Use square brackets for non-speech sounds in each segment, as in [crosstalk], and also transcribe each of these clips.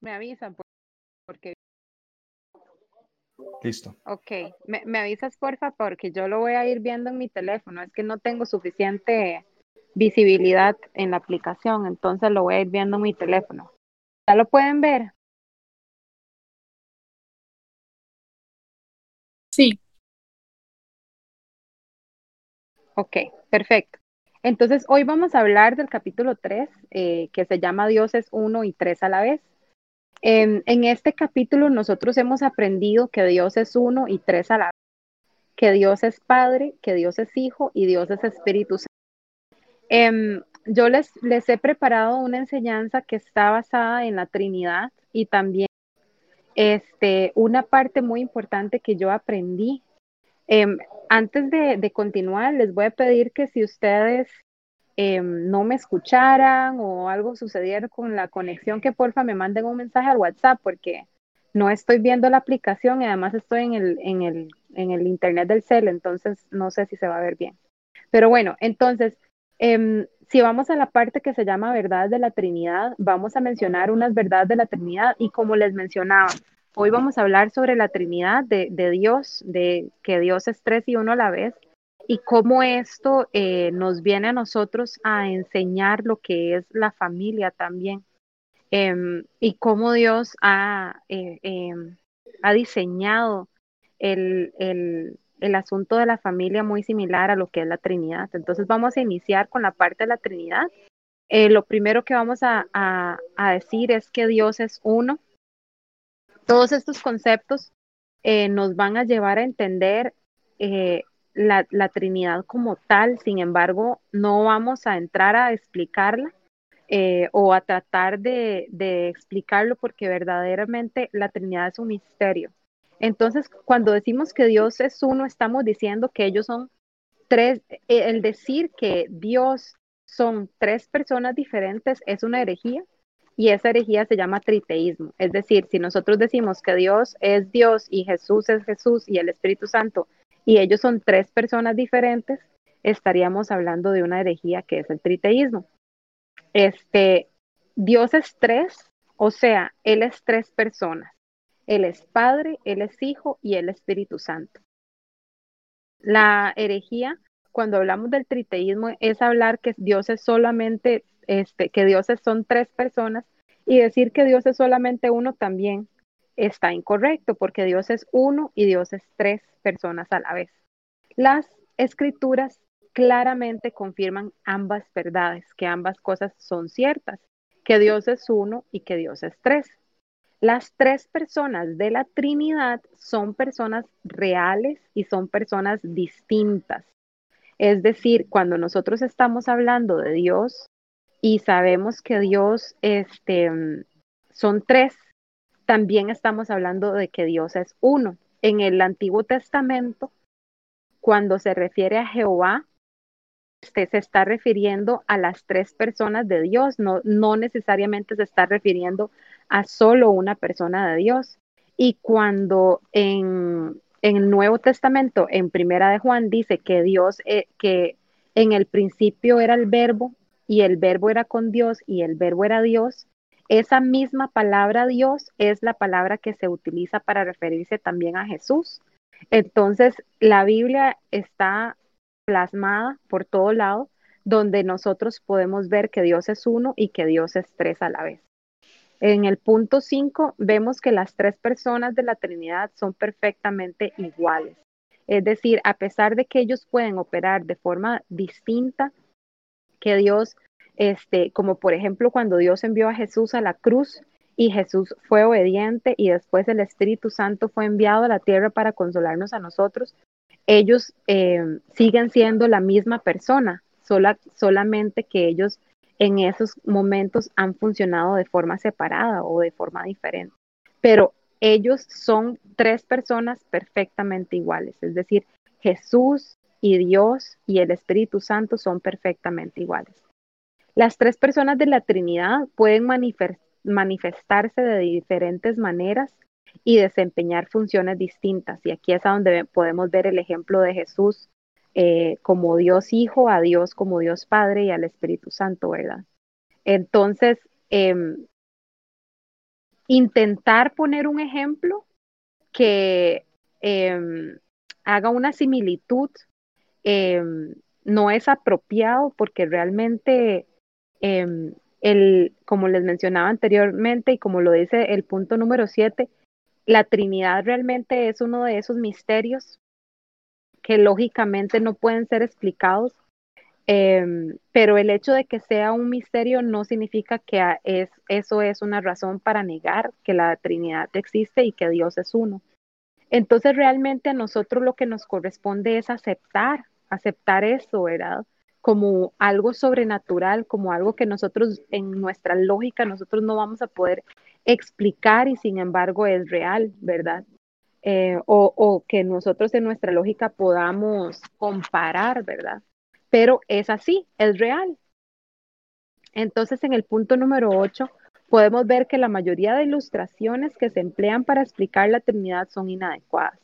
Me avisan por- porque... Listo. Ok, me, me avisas porfa porque yo lo voy a ir viendo en mi teléfono. Es que no tengo suficiente visibilidad en la aplicación, entonces lo voy a ir viendo en mi teléfono. ¿Ya lo pueden ver? Sí, Ok, perfecto. Entonces, hoy vamos a hablar del capítulo 3, eh, que se llama Dioses uno y tres a la vez. En, este capítulo nosotros hemos aprendido que Dios es uno y tres a la vez, que Dios es Padre, que Dios es Hijo y Dios es Espíritu Santo. Em, yo les, les he preparado una enseñanza que está basada en la Trinidad y también este, una parte muy importante que yo aprendí Em, antes de continuar, les voy a pedir que si ustedes em, no me escucharan o algo sucediera con la conexión, que porfa me manden un mensaje al WhatsApp porque no estoy viendo la aplicación y además estoy en el, en el, en el internet del cel, entonces no sé si se va a ver bien. Pero bueno, entonces, em, si vamos a la parte que se llama verdades de la Trinidad, vamos a mencionar unas verdades de la Trinidad y como les mencionaba, Hoy vamos a hablar sobre la Trinidad de, de Dios, de que Dios es tres y uno a la vez, y cómo esto eh, nos viene a nosotros a enseñar lo que es la familia también, em, y cómo Dios ha, eh, em, ha diseñado el, el, el asunto de la familia muy similar a lo que es la Trinidad. Entonces vamos a iniciar con la parte de la Trinidad. Eh, lo primero que vamos a, a, a decir es que Dios es uno todos estos conceptos nos van a llevar a entender la, Trinidad como tal, sin embargo, no vamos a entrar a explicarla eh, o a tratar de, de, explicarlo porque verdaderamente la Trinidad es un misterio. Entonces, cuando decimos que Dios es uno, estamos diciendo que ellos son tres, el decir que Dios son tres personas diferentes es una herejía y esa herejía se llama triteísmo. Es decir, si nosotros decimos que Dios es Dios y Jesús es Jesús y el Espíritu Santo y ellos son tres personas diferentes, estaríamos hablando de una herejía que es el triteísmo. Este, Dios es tres, o sea, Él es tres personas. Él es Padre, Él es Hijo y Él es Espíritu Santo. La herejía, cuando hablamos del triteísmo, es hablar que Dios es solamente este, que dioses son tres personas y decir que Dios es solamente uno también está incorrecto porque Dios es uno y Dios es tres personas a la vez. Las escrituras claramente confirman ambas verdades, que ambas cosas son ciertas, que Dios es uno y que Dios es tres. Las tres personas de la Trinidad son personas reales y son personas distintas. Es decir, cuando nosotros estamos hablando de Dios, y sabemos que Dios este, son tres, también estamos hablando de que Dios es uno. En el Antiguo Testamento, cuando se refiere a Jehová, este, se está refiriendo a las tres personas de Dios, no, no necesariamente se está refiriendo a solo una persona de Dios. Y cuando en, en el Nuevo Testamento, en Primera de Juan, dice que Dios, eh, que en el principio era el verbo y el verbo era con Dios y el verbo era Dios, esa misma palabra Dios es la palabra que se utiliza para referirse también a Jesús. Entonces, la Biblia está plasmada por todo lado, donde nosotros podemos ver que Dios es uno y que Dios es tres a la vez. En el punto 5 vemos que las tres personas de la Trinidad son perfectamente iguales. Es decir, a pesar de que ellos pueden operar de forma distinta, que Dios, este, como por ejemplo cuando Dios envió a Jesús a la cruz y Jesús fue obediente y después el Espíritu Santo fue enviado a la tierra para consolarnos a nosotros, ellos eh, siguen siendo la misma persona, sola, solamente que ellos en esos momentos han funcionado de forma separada o de forma diferente. Pero ellos son tres personas perfectamente iguales, es decir, Jesús, y Dios y el Espíritu Santo son perfectamente iguales. Las tres personas de la Trinidad pueden manifestarse de diferentes maneras y desempeñar funciones distintas. Y aquí es donde podemos ver el ejemplo de Jesús eh, como Dios Hijo, a Dios como Dios Padre y al Espíritu Santo, ¿verdad? Entonces, eh, intentar poner un ejemplo que em, haga una similitud em, no es apropiado porque realmente em, el, como les mencionaba anteriormente y como lo dice el punto número 7, la Trinidad realmente es uno de esos misterios que lógicamente no pueden ser explicados, em, pero el hecho de que sea un misterio no significa que es, eso es una razón para negar que la Trinidad existe y que Dios es uno. Entonces realmente a nosotros lo que nos corresponde es aceptar, aceptar eso, ¿verdad? Como algo sobrenatural, como algo que nosotros en nuestra lógica nosotros no vamos a poder explicar y sin embargo es real, ¿verdad? Eh, o, que nosotros en nuestra lógica podamos comparar, ¿verdad? Pero es así, es real. Entonces, en el punto número 8, podemos ver que la mayoría de ilustraciones que se emplean para explicar la Trinidad son inadecuadas.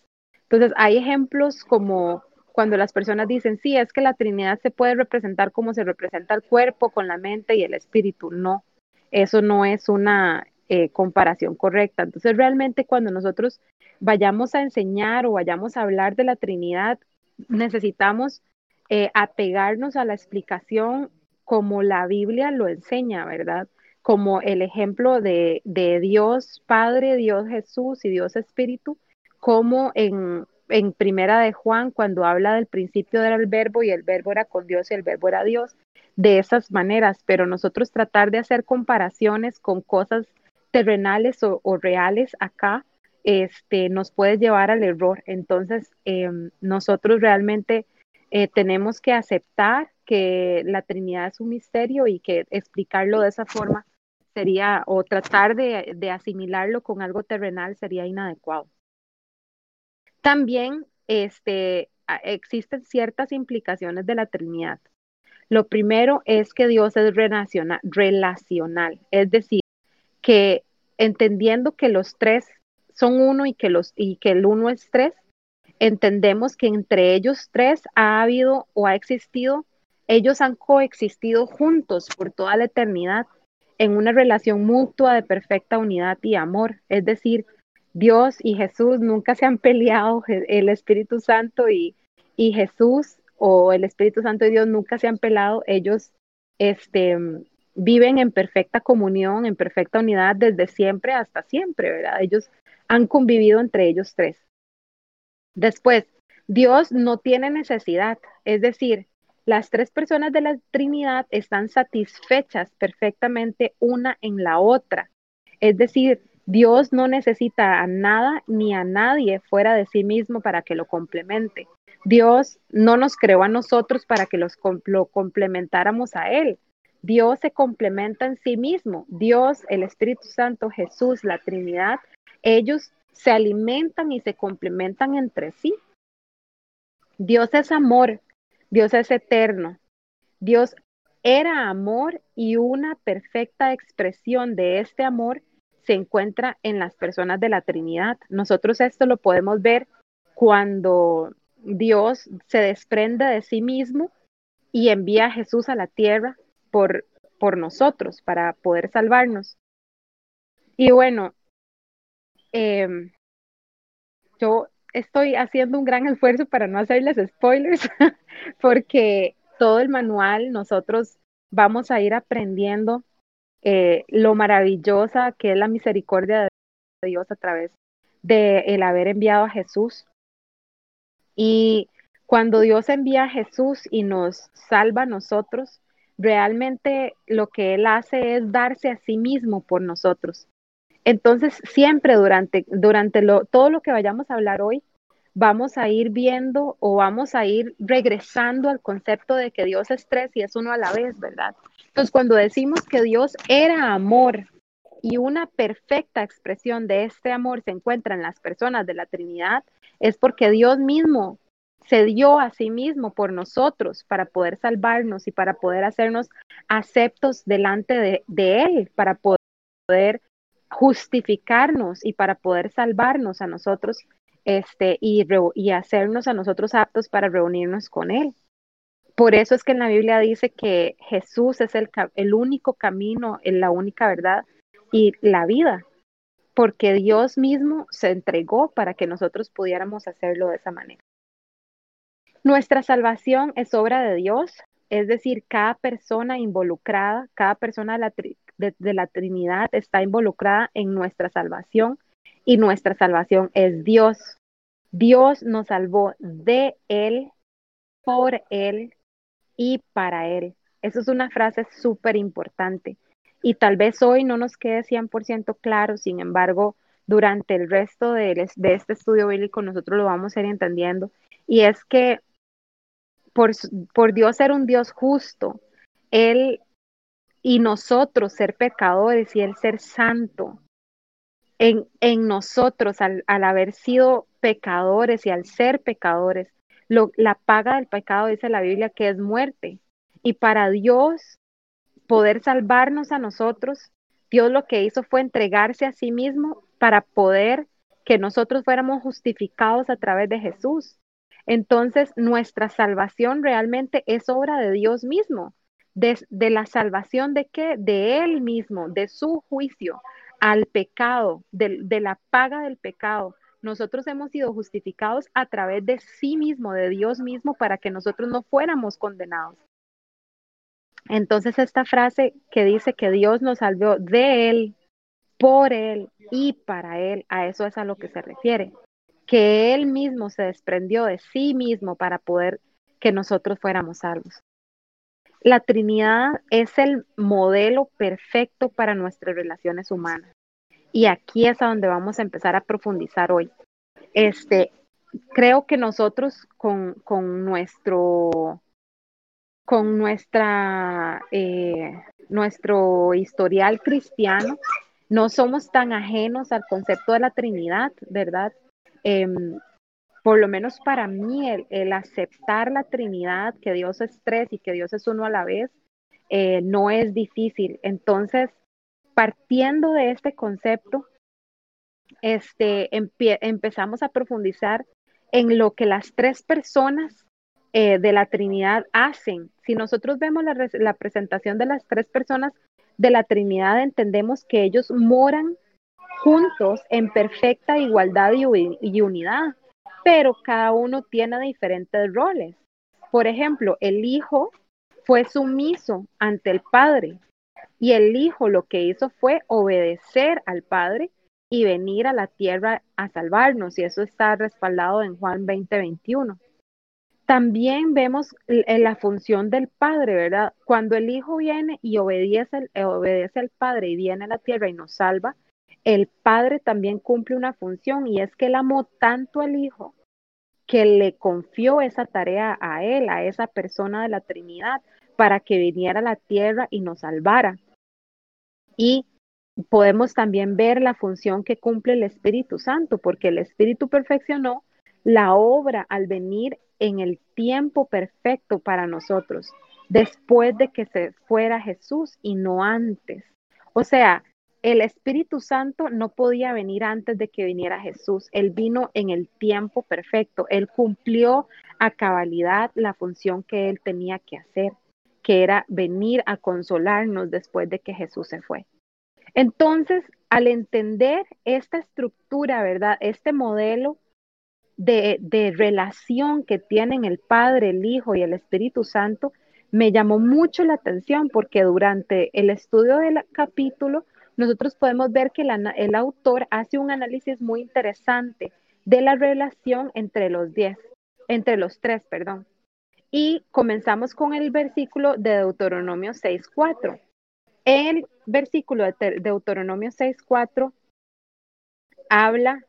Entonces, hay ejemplos como cuando las personas dicen, sí, es que la Trinidad se puede representar como se representa el cuerpo con la mente y el espíritu. No, eso no es una eh, comparación correcta. Entonces, realmente cuando nosotros vayamos a enseñar o vayamos a hablar de la Trinidad, necesitamos eh, apegarnos a la explicación como la Biblia lo enseña, ¿verdad? Como el ejemplo de, de Dios Padre, Dios Jesús y Dios Espíritu, como en, en Primera de Juan, cuando habla del principio del verbo y el verbo era con Dios y el verbo era Dios, de esas maneras, pero nosotros tratar de hacer comparaciones con cosas terrenales o reales acá, este, nos puede llevar al error. Entonces, em, nosotros realmente eh, tenemos que aceptar que la Trinidad es un misterio y que explicarlo de esa forma sería, o tratar de, de asimilarlo con algo terrenal sería inadecuado. También este, existen ciertas implicaciones de la Trinidad. Lo primero es que Dios es relacional, es decir, que entendiendo que los tres son uno y que, los, y que el uno es tres, entendemos que entre ellos tres ha habido o ha existido, ellos han coexistido juntos por toda la eternidad en una relación mutua de perfecta unidad y amor. Es decir, Dios y Jesús nunca se han peleado, el Espíritu Santo y, y Jesús o el Espíritu Santo y Dios nunca se han peleado, ellos este, viven en perfecta comunión, en perfecta unidad desde siempre hasta siempre, ¿verdad? Ellos han convivido entre ellos tres. Después, Dios no tiene necesidad, es decir, las tres personas de la Trinidad están satisfechas perfectamente una en la otra. Es decir, Dios no necesita a nada ni a nadie fuera de sí mismo para que lo complemente. Dios no nos creó a nosotros para que los, lo complementáramos a Él. Dios se complementa en sí mismo. Dios, el Espíritu Santo, Jesús, la Trinidad, ellos se alimentan y se complementan entre sí. Dios es amor, Dios es eterno. Dios era amor y una perfecta expresión de este amor se encuentra en las personas de la Trinidad. Nosotros esto lo podemos ver cuando Dios se desprende de sí mismo y envía a Jesús a la tierra por, por nosotros para poder salvarnos. Y bueno, Em, yo estoy haciendo un gran esfuerzo para no hacerles spoilers, [laughs] porque todo el manual nosotros vamos a ir aprendiendo eh, lo maravillosa que es la misericordia de Dios a través de el haber enviado a Jesús. Y cuando Dios envía a Jesús y nos salva a nosotros, realmente lo que Él hace es darse a sí mismo por nosotros. Entonces, siempre durante, durante lo, todo lo que vayamos a hablar hoy, vamos a ir viendo o vamos a ir regresando al concepto de que Dios es tres y es uno a la vez, ¿verdad? Entonces, cuando decimos que Dios era amor y una perfecta expresión de este amor se encuentra en las personas de la Trinidad, es porque Dios mismo se dio a sí mismo por nosotros para poder salvarnos y para poder hacernos aceptos delante de, Él, para poder justificarnos y para poder salvarnos a nosotros este, y, y hacernos a nosotros aptos para reunirnos con Él. Por eso es que en la Biblia dice que Jesús es el, único camino, la única verdad y la vida. porque Dios mismo se entregó para que nosotros pudiéramos hacerlo de esa manera. Nuestra salvación es obra de Dios, es decir, cada persona involucrada, cada persona de la, Trinidad está involucrada en nuestra salvación y nuestra salvación es Dios. Dios nos salvó de Él, por Él y para Él. Eso es una frase súper importante. Y tal vez hoy no nos quede 100% claro, sin embargo, durante el resto de, de, este estudio bíblico nosotros lo vamos a ir entendiendo. Y es que por, por Dios ser un Dios justo, Él y nosotros ser pecadores y Él ser santo, en, en nosotros al, al, haber sido pecadores y al ser pecadores, lo, la paga del pecado dice la Biblia que es muerte. Y para Dios poder salvarnos a nosotros, Dios lo que hizo fue entregarse a sí mismo para poder que nosotros fuéramos justificados a través de Jesús. Entonces, nuestra salvación realmente es obra de Dios mismo, de, la salvación de qué? De Él mismo, de su juicio al pecado, de, de la paga del pecado. Nosotros hemos sido justificados a través de sí mismo, de Dios mismo, para que nosotros no fuéramos condenados. Entonces, esta frase que dice que Dios nos salvó de Él, por Él y para Él, a eso es a lo que se refiere que Él mismo se desprendió de sí mismo para poder que nosotros fuéramos salvos. La Trinidad es el modelo perfecto para nuestras relaciones humanas. Y aquí es a donde vamos a empezar a profundizar hoy. Este, creo que nosotros con, con nuestro con nuestra eh, nuestro historial cristiano no somos tan ajenos al concepto de la Trinidad, ¿verdad? Em, por lo menos para mí, el, aceptar la Trinidad, que Dios es tres y que Dios es uno a la vez, eh, no es difícil. Entonces, partiendo de este concepto, este, empezamos a profundizar en lo que las tres personas eh, de la Trinidad hacen. Si nosotros vemos la, la presentación de las tres personas de la Trinidad, entendemos que ellos moran juntos en perfecta igualdad y, unidad, pero cada uno tiene diferentes roles. Por ejemplo, el hijo fue sumiso ante el padre y el hijo lo que hizo fue obedecer al padre y venir a la tierra a salvarnos y eso está respaldado en Juan 20:21. También vemos la función del padre, ¿verdad? Cuando el hijo viene y obedece, obedece al padre y viene a la tierra y nos salva, el padre también cumple una función y es que él amó tanto al hijo que le confió esa tarea a él, a esa persona de la Trinidad, para que viniera a la tierra y nos salvara. Y podemos también ver la función que cumple el Espíritu Santo, porque el Espíritu perfeccionó la obra al venir en el tiempo perfecto para nosotros, después de que se fuera Jesús y no antes. O sea, el Espíritu Santo no podía venir antes de que viniera Jesús. Él vino en el tiempo perfecto. Él cumplió a cabalidad la función que él tenía que hacer, que era venir a consolarnos después de que Jesús se fue. Entonces, al entender esta estructura, ¿verdad? Este modelo de, relación que tienen el Padre, el Hijo y el Espíritu Santo, me llamó mucho la atención porque durante el estudio del capítulo, nosotros podemos ver que el autor hace un análisis muy interesante de la relación entre los diez, entre los tres, perdón. Y comenzamos con el versículo de Deuteronomio 6.4. El versículo de Deuteronomio 6.4 habla,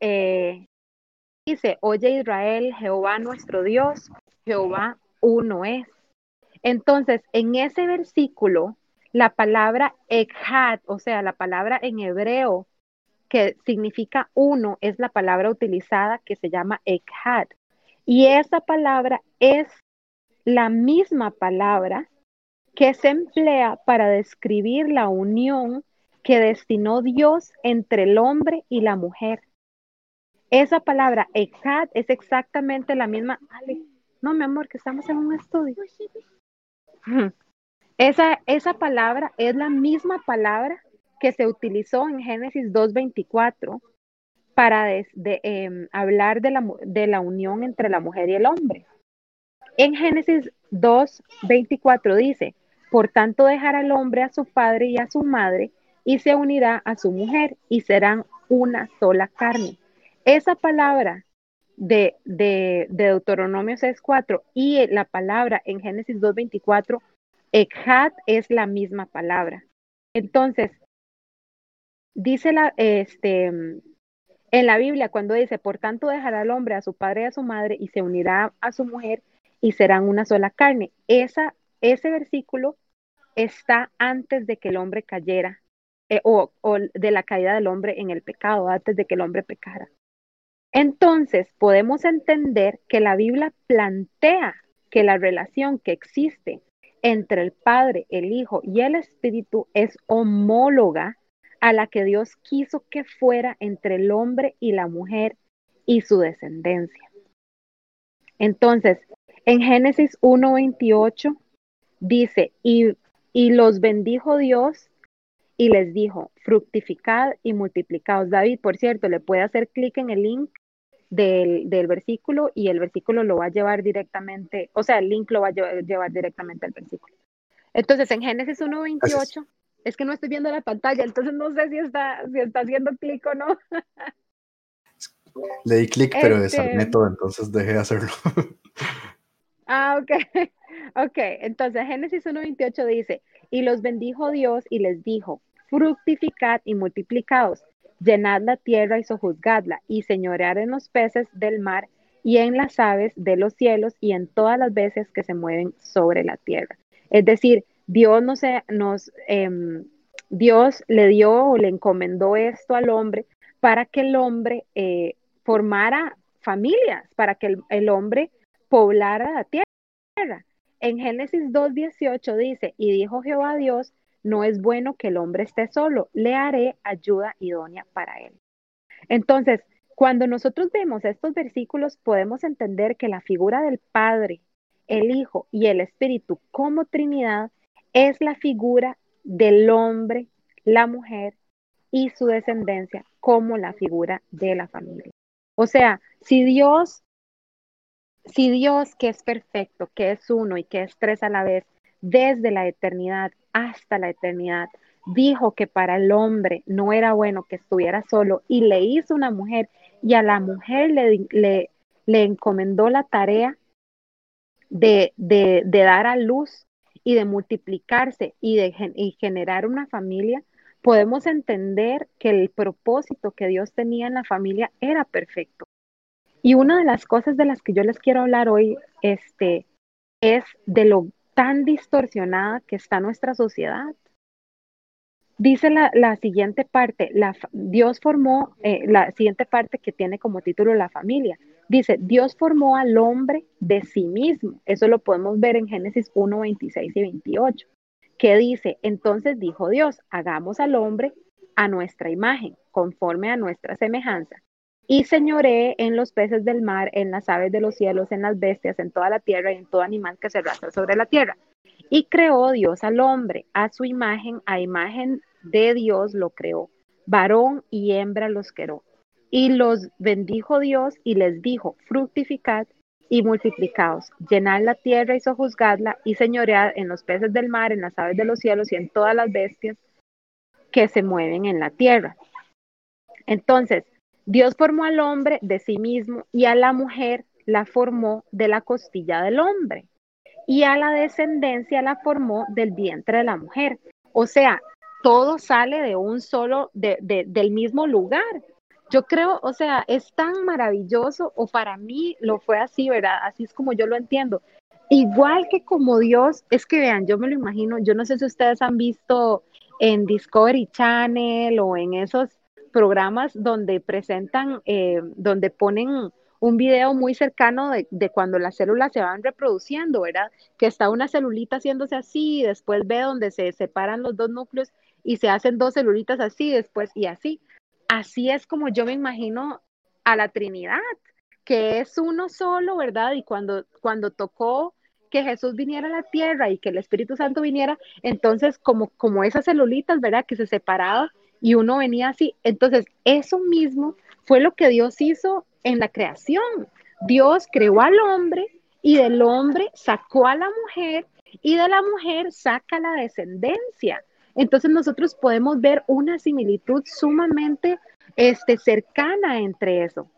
eh, dice, oye Israel, Jehová nuestro Dios, Jehová uno es. Entonces, en ese versículo, la palabra echad, o sea, la palabra en hebreo que significa uno, es la palabra utilizada que se llama echad. Y esa palabra es la misma palabra que se emplea para describir la unión que destinó Dios entre el hombre y la mujer. Esa palabra echad es exactamente la misma. no, mi amor, que estamos en un estudio. Esa, esa palabra es la misma palabra que se utilizó en Génesis 2.24 para em, hablar de la, de la unión entre la mujer y el hombre. En Génesis 2.24 dice, por tanto dejará el hombre a su padre y a su madre y se unirá a su mujer y serán una sola carne. Esa palabra de, de, de Deuteronomio 6.4 y la palabra en Génesis 2.24, Echad es la misma palabra. Entonces, dice la, este, en la Biblia cuando dice, por tanto dejará el hombre a su padre y a su madre y se unirá a su mujer y serán una sola carne. Esa, ese versículo está antes de que el hombre cayera eh, o, o de la caída del hombre en el pecado, antes de que el hombre pecara. Entonces podemos entender que la Biblia plantea que la relación que existe entre el Padre, el Hijo y el Espíritu es homóloga a la que Dios quiso que fuera entre el hombre y la mujer y su descendencia. Entonces, en Génesis 1.28 dice, y, y los bendijo Dios y les dijo, fructificad y multiplicaos. David, por cierto, le puede hacer clic en el link del, del, versículo y el versículo lo va a llevar directamente, o sea, el link lo va a llevar, directamente al versículo. Entonces, en Génesis 1.28, es que no estoy viendo la pantalla, entonces no sé si está, si está haciendo clic o no. Le di clic, pero desarmé este todo, entonces dejé de hacerlo. [laughs] Ah, ok. [laughs] Ok, entonces Génesis 1.28 dice, y los bendijo Dios y les dijo, fructificad y multiplicaos, llenad la tierra y sojuzgadla, y señorear en los peces del mar y en las aves de los cielos y en todas las veces que se mueven sobre la tierra. Es decir, Dios, no se, nos, em, Dios le dio o le encomendó esto al hombre para que el hombre eh, formara familias, para que el, hombre poblara la tierra. En Génesis 2.18 dice, y dijo Jehová Dios, no es bueno que el hombre esté solo, le haré ayuda idónea para él. Entonces, cuando nosotros vemos estos versículos, podemos entender que la figura del Padre, el Hijo y el Espíritu como Trinidad es la figura del hombre, la mujer y su descendencia como la figura de la familia. O sea, si Dios, si Dios que es perfecto, que es uno y que es tres a la vez, desde la eternidad hasta la eternidad, dijo que para el hombre no era bueno que estuviera solo y le hizo una mujer y a la mujer le, le, encomendó la tarea de, de, de, dar a luz y de multiplicarse y de generar una familia, podemos entender que el propósito que Dios tenía en la familia era perfecto. Y una de las cosas de las que yo les quiero hablar hoy este, es de lo tan distorsionada que está nuestra sociedad. Dice la, siguiente parte, Dios formó, eh, la siguiente parte que tiene como título la familia. Dice, Dios formó al hombre de sí mismo. Eso lo podemos ver en Génesis 1, 26 y 28, que dice, entonces dijo Dios, hagamos al hombre a nuestra imagen, conforme a nuestra semejanza, y señoré en los peces del mar, en las aves de los cielos, en las bestias, en toda la tierra y en todo animal que se arrastra sobre la tierra. Y creó Dios al hombre, a su imagen, a imagen de Dios lo creó, varón y hembra los creó. Y los bendijo Dios y les dijo, fructificad y multiplicaos, llenad la tierra y sojuzgadla y señoread en los peces del mar, en las aves de los cielos y en todas las bestias que se mueven en la tierra. Entonces, Dios formó al hombre de sí mismo y a la mujer la formó de la costilla del hombre y a la descendencia la formó del vientre de la mujer. O sea, todo sale de un solo, del mismo lugar. Yo creo, o sea, es tan maravilloso, o para mí lo fue así, ¿verdad? Así es como yo lo entiendo. Igual que como Dios, es que vean, yo me lo imagino, yo no sé si ustedes han visto en Discovery Channel o en esos programas donde presentan, eh, donde ponen un video muy cercano de, cuando las células se van reproduciendo, ¿verdad? Que está una celulita haciéndose así, después ve donde se separan los dos núcleos y se hacen dos celulitas así, después y así. Así es como yo me imagino a la Trinidad, que es uno solo, ¿verdad? Y cuando, cuando tocó que Jesús viniera a la tierra y que el Espíritu Santo viniera, entonces como, como esas celulitas, ¿verdad? Que se separaban y uno venía así. Entonces, eso mismo fue lo que Dios hizo en la creación. Dios creó al hombre y del hombre sacó a la mujer y de la mujer saca la descendencia. Entonces nosotros podemos ver una similitud sumamente este, cercana entre eso.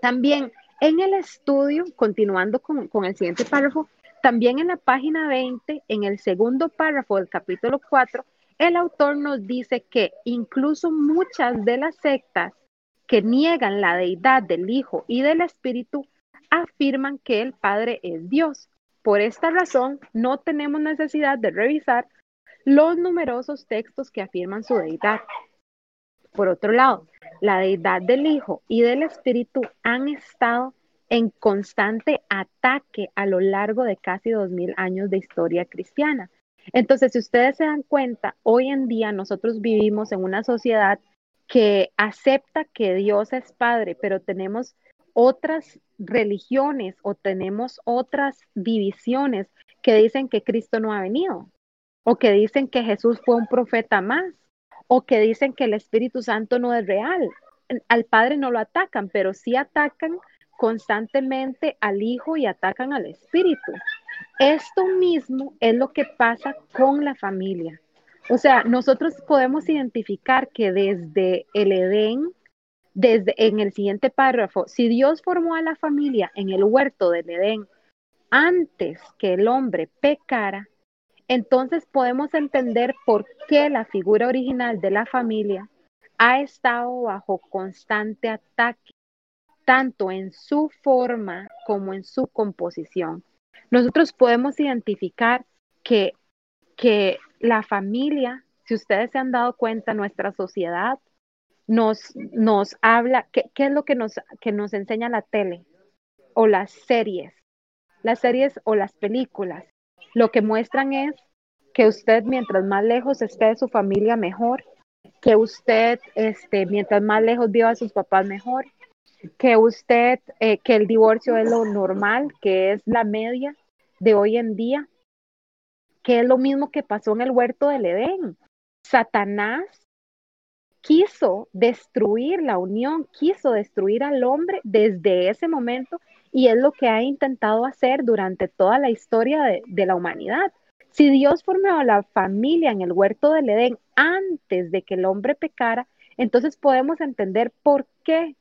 También en el estudio, continuando con, con el siguiente párrafo, también en la página 20, en el segundo párrafo del capítulo 4, el autor nos dice que incluso muchas de las sectas que niegan la deidad del Hijo y del Espíritu afirman que el Padre es Dios. Por esta razón, no tenemos necesidad de revisar los numerosos textos que afirman su deidad. Por otro lado, la deidad del Hijo y del Espíritu han estado en constante ataque a lo largo de casi dos mil años de historia cristiana. Entonces, si ustedes se dan cuenta, hoy en día nosotros vivimos en una sociedad que acepta que Dios es Padre, pero tenemos otras religiones o tenemos otras divisiones que dicen que Cristo no ha venido, o que dicen que Jesús fue un profeta más, o que dicen que el Espíritu Santo no es real. Al Padre no lo atacan, pero sí atacan constantemente al Hijo y atacan al Espíritu. Esto mismo es lo que pasa con la familia. O sea, nosotros podemos identificar que desde el Edén, desde en el siguiente párrafo, si Dios formó a la familia en el huerto del Edén antes que el hombre pecara, entonces podemos entender por qué la figura original de la familia ha estado bajo constante ataque, tanto en su forma como en su composición. Nosotros podemos identificar que, que la familia, si ustedes se han dado cuenta, nuestra sociedad nos, nos habla, ¿qué, ¿qué, es lo que nos, que nos enseña la tele o las series? Las series o las películas lo que muestran es que usted mientras más lejos esté de su familia, mejor, que usted, este, mientras más lejos viva a sus papás, mejor, que usted, eh, que el divorcio es lo normal, que es la media de hoy en día, que es lo mismo que pasó en el huerto del Edén. Satanás quiso destruir la unión, quiso destruir al hombre desde ese momento y es lo que ha intentado hacer durante toda la historia de, la humanidad. Si Dios formó la familia en el huerto del Edén antes de que el hombre pecara, entonces podemos entender por qué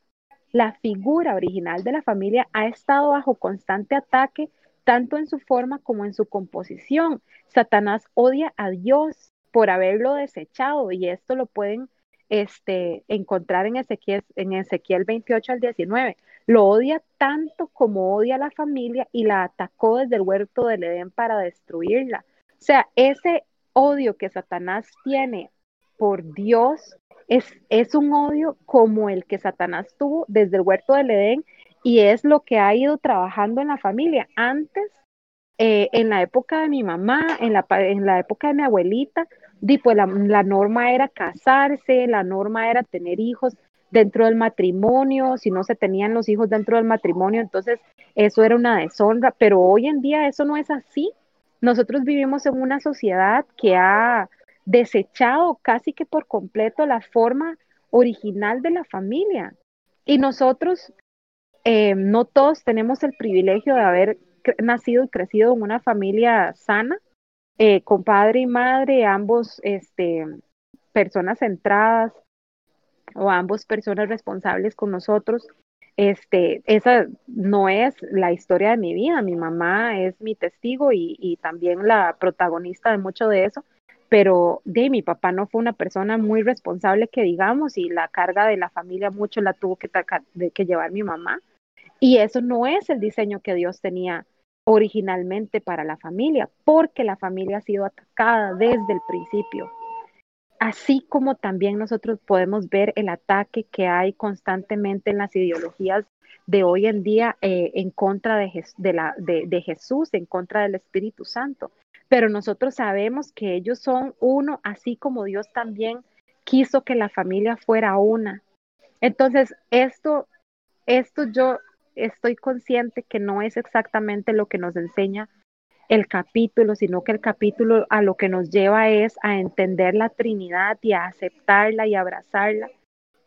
la figura original de la familia ha estado bajo constante ataque, tanto en su forma como en su composición. Satanás odia a Dios por haberlo desechado y esto lo pueden este, encontrar en Ezequiel, en Ezequiel 28 al 19. Lo odia tanto como odia a la familia y la atacó desde el huerto del Edén para destruirla. O sea, ese odio que Satanás tiene por Dios es, es un odio como el que Satanás tuvo desde el huerto del Edén y es lo que ha ido trabajando en la familia. Antes, eh, en la época de mi mamá, en la, en la época de mi abuelita, pues la, la, norma era casarse, la norma era tener hijos dentro del matrimonio, si no se tenían los hijos dentro del matrimonio, entonces eso era una deshonra, pero hoy en día eso no es así. Nosotros vivimos en una sociedad que ha desechado casi que por completo la forma original de la familia. Y nosotros, eh, no todos tenemos el privilegio de haber nacido y crecido en una familia sana, eh, con padre y madre, ambos este, personas centradas o ambos personas responsables con nosotros. Este, esa no es la historia de mi vida. Mi mamá es mi testigo y, y también la protagonista de mucho de eso pero de mi papá no fue una persona muy responsable que digamos y la carga de la familia mucho la tuvo que, que llevar mi mamá. Y eso no es el diseño que Dios tenía originalmente para la familia, porque la familia ha sido atacada desde el principio. Así como también nosotros podemos ver el ataque que hay constantemente en las ideologías de hoy en día eh, en contra de, de, Jesús, en contra del Espíritu Santo pero nosotros sabemos que ellos son uno, así como Dios también quiso que la familia fuera una. Entonces, esto, esto yo estoy consciente que no es exactamente lo que nos enseña el capítulo, sino que el capítulo a lo que nos lleva es a entender la Trinidad y a aceptarla y abrazarla.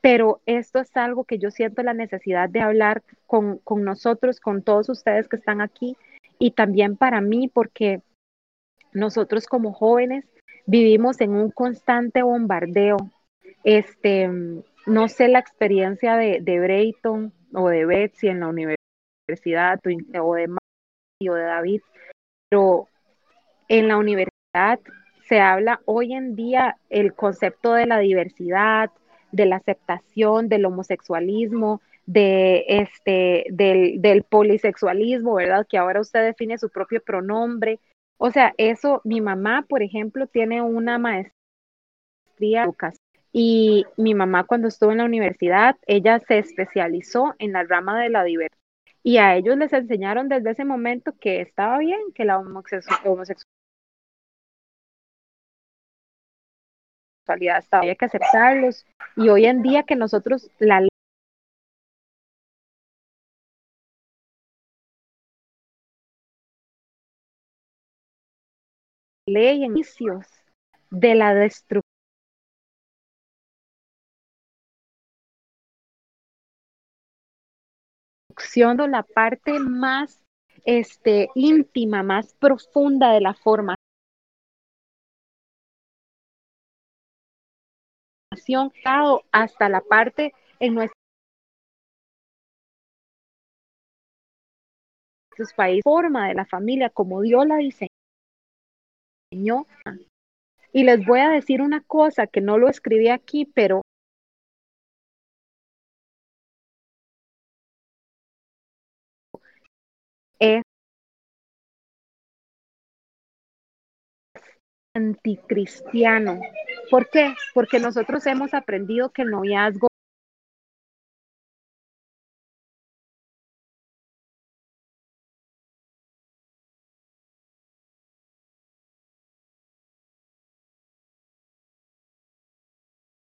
Pero esto es algo que yo siento la necesidad de hablar con, con nosotros, con todos ustedes que están aquí y también para mí, porque nosotros como jóvenes vivimos en un constante bombardeo. Este, no sé la experiencia de, de Brayton o de Betsy en la universidad o de o de David, pero en la universidad se habla hoy en día el concepto de la diversidad, de la aceptación, del homosexualismo, de este, del, del polisexualismo, ¿verdad? Que ahora usted define su propio pronombre. O sea, eso, mi mamá, por ejemplo, tiene una maestría en educación y mi mamá cuando estuvo en la universidad, ella se especializó en la rama de la diversidad. Y a ellos les enseñaron desde ese momento que estaba bien, que la homosexualidad estaba, había que aceptarlos. Y hoy en día que nosotros la ley en inicios de la destrucción la parte más este, íntima, más profunda de la formación hasta la parte en nuestros países, forma de la familia como Dios la diseñó. Y les voy a decir una cosa que no lo escribí aquí, pero anticristiano. ¿Por qué? Porque nosotros hemos aprendido que el noviazgo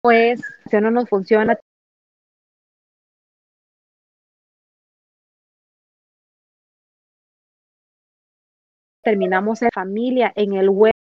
pues, si no nos funciona, terminamos en familia, en el web.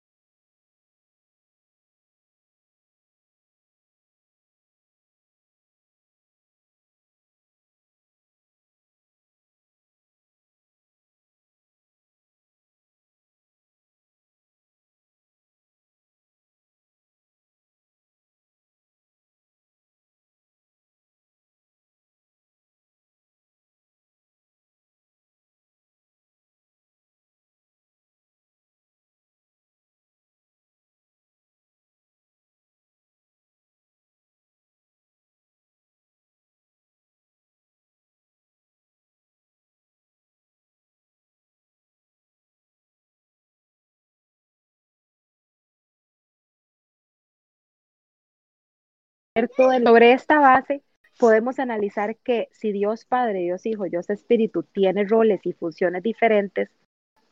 Sobre esta base, podemos analizar que si Dios Padre, Dios Hijo, Dios Espíritu tiene roles y funciones diferentes,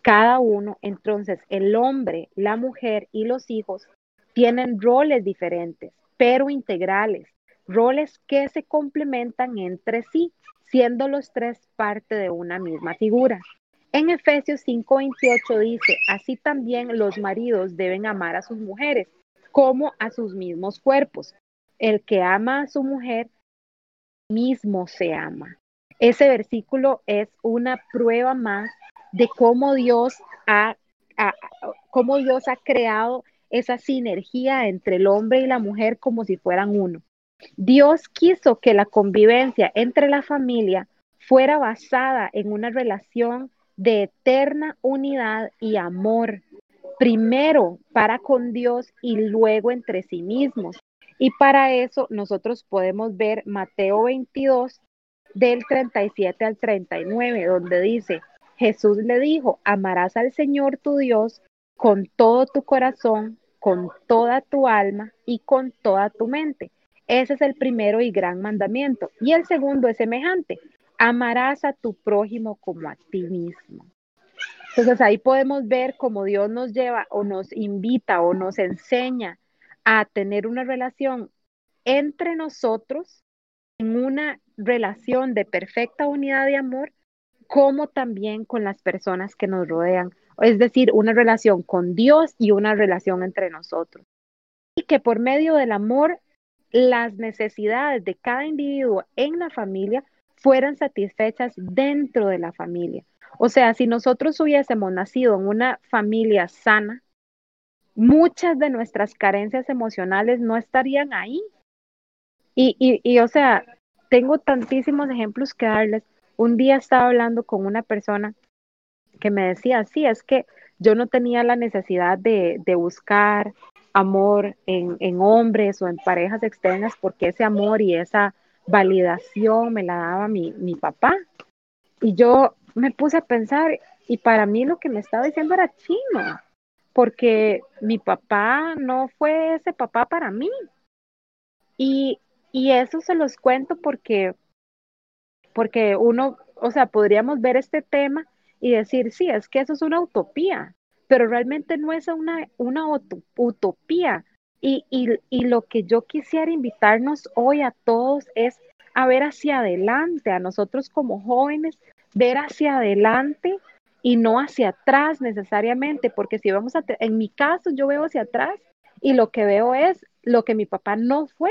cada uno, entonces el hombre, la mujer y los hijos tienen roles diferentes, pero integrales, roles que se complementan entre sí, siendo los tres parte de una misma figura. En Efesios 5:28 dice, así también los maridos deben amar a sus mujeres como a sus mismos cuerpos el que ama a su mujer mismo se ama. Ese versículo es una prueba más de cómo Dios ha, cómo Dios ha creado esa sinergia entre el hombre y la mujer como si fueran uno. Dios quiso que la convivencia entre la familia fuera basada en una relación de eterna unidad y amor, primero para con Dios y luego entre sí mismos. Y para eso nosotros podemos ver Mateo 22 del 37 al 39, donde dice, Jesús le dijo, amarás al Señor tu Dios con todo tu corazón, con toda tu alma y con toda tu mente. Ese es el primero y gran mandamiento. Y el segundo es semejante, amarás a tu prójimo como a ti mismo. Entonces ahí podemos ver cómo Dios nos lleva o nos invita o nos enseña a tener una relación entre nosotros, en una relación de perfecta unidad de amor, como también con las personas que nos rodean. es decir, una relación con Dios y una relación entre nosotros. Y que por medio del amor, las necesidades de cada individuo en la familia fueran satisfechas dentro de la familia. O sea, si nosotros hubiésemos nacido en una familia sana, muchas de nuestras carencias emocionales no estarían ahí. Y, y, y, o sea, tengo tantísimos ejemplos que darles. Un día estaba hablando con una persona que me decía, sí, es que yo no tenía la necesidad de, de buscar amor en, en, hombres o en parejas externas porque ese amor y esa validación me la daba mi, mi papá. Y yo me puse a pensar y para mí lo que me estaba diciendo era chino, porque mi papá no fue ese papá para mí. Y, y eso se los cuento porque, porque uno, o sea, podríamos ver este tema y decir, sí, es que eso es una utopía, pero realmente no es una, una utopía. Y, y, y lo que yo quisiera invitarnos hoy a todos es a ver hacia adelante, a nosotros como jóvenes, ver hacia adelante y no hacia atrás necesariamente, porque si vamos a, en mi caso yo veo hacia atrás y lo que veo es lo que mi papá no fue,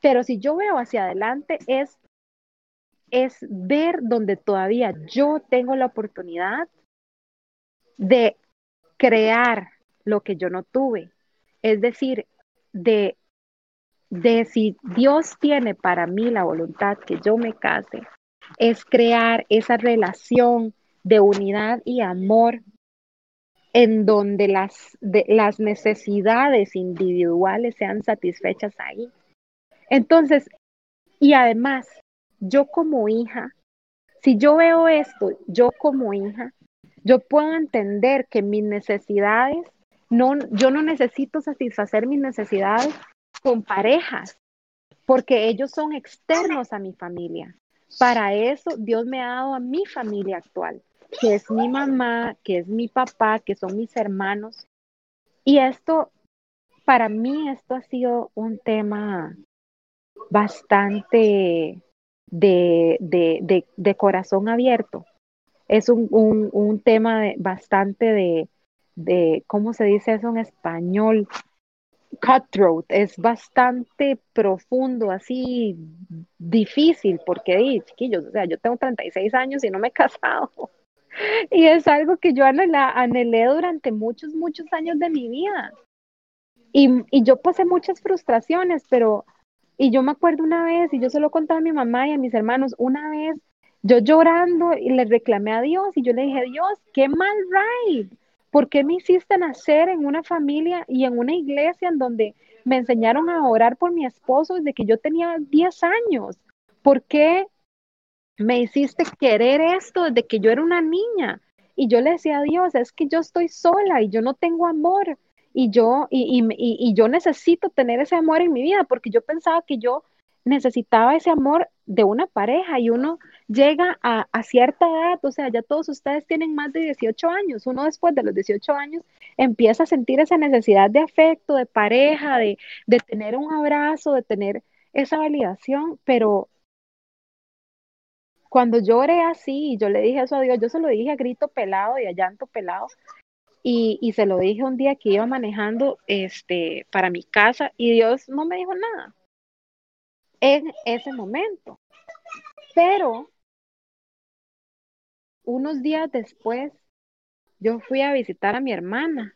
pero si yo veo hacia adelante es es ver donde todavía yo tengo la oportunidad de crear lo que yo no tuve. Es decir, de, de si Dios tiene para mí la voluntad que yo me case, es crear esa relación de unidad y amor en donde las, de, las necesidades individuales sean satisfechas ahí. Entonces, y además, yo como hija, si yo veo esto, yo como hija, yo puedo entender que mis necesidades, no, yo no necesito satisfacer mis necesidades con parejas, porque ellos son externos a mi familia. Para eso Dios me ha dado a mi familia actual, que es mi mamá, que es mi papá, que son mis hermanos. Y esto, para mí, esto ha sido un tema bastante de, de, de, corazón abierto. Es un, un, un tema bastante de, de, ¿cómo se dice eso en español? Cutthroat, es bastante profundo, así difícil, porque, chiquillos, o sea, yo tengo 36 años y no me he casado. [laughs] Y es algo que yo anhelé durante muchos, muchos años de mi vida. Y, y yo pasé muchas frustraciones, pero y yo me acuerdo una vez, y yo se lo contaba a mi mamá y a mis hermanos, una vez yo llorando y le reclamé a Dios y yo le dije, Dios, qué mal ride. ¿Por qué me hiciste nacer en una familia y en una iglesia en donde me enseñaron a orar por mi esposo desde que yo tenía 10 años? ¿Por qué me hiciste querer esto desde que yo era una niña? Y yo le decía a Dios, es que yo estoy sola y yo no tengo amor. Y yo, y, y, y, yo necesito tener ese amor en mi vida porque yo pensaba que yo necesitaba ese amor de una pareja y uno llega a, cierta edad, o sea, ya todos ustedes tienen más de 18 años, uno después de los 18 años empieza a sentir esa necesidad de afecto, de pareja, de, de tener un abrazo, de tener esa validación, pero cuando yo oré así yo le dije eso a Dios, yo se lo dije a grito pelado y a llanto pelado, y, y, se lo dije un día que iba manejando este, para mi casa y Dios no me dijo nada en ese momento. Pero unos días después, yo fui a visitar a mi hermana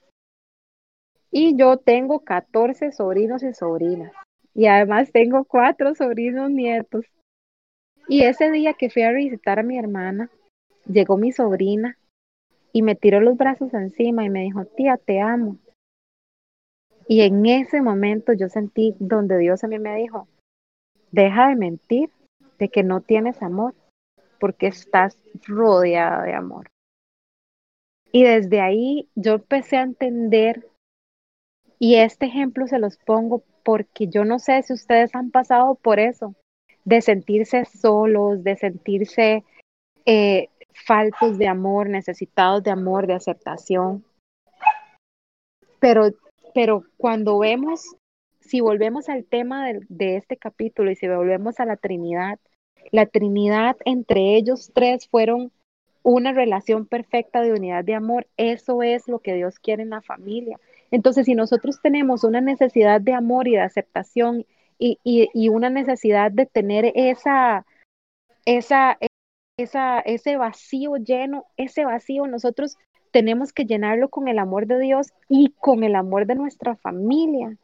y yo tengo 14 sobrinos y sobrinas y además tengo cuatro sobrinos nietos. Y ese día que fui a visitar a mi hermana, llegó mi sobrina y me tiró los brazos encima y me dijo, tía, te amo. Y en ese momento yo sentí donde Dios a mí me dijo, deja de mentir de que no tienes amor, porque estás rodeada de amor. Y desde ahí yo empecé a entender, y este ejemplo se los pongo porque yo no sé si ustedes han pasado por eso, de sentirse solos, de sentirse eh, faltos de amor, necesitados de amor, de aceptación. Pero, pero cuando vemos, si volvemos al tema de, de este capítulo y si volvemos a la Trinidad, la Trinidad entre ellos tres fueron una relación perfecta de unidad de amor. Eso es lo que Dios quiere en la familia. Entonces, si nosotros tenemos una necesidad de amor y de aceptación y, y una necesidad de tener esa, esa, esa, ese vacío lleno, ese vacío nosotros tenemos que llenarlo con el amor de Dios y con el amor de nuestra familia.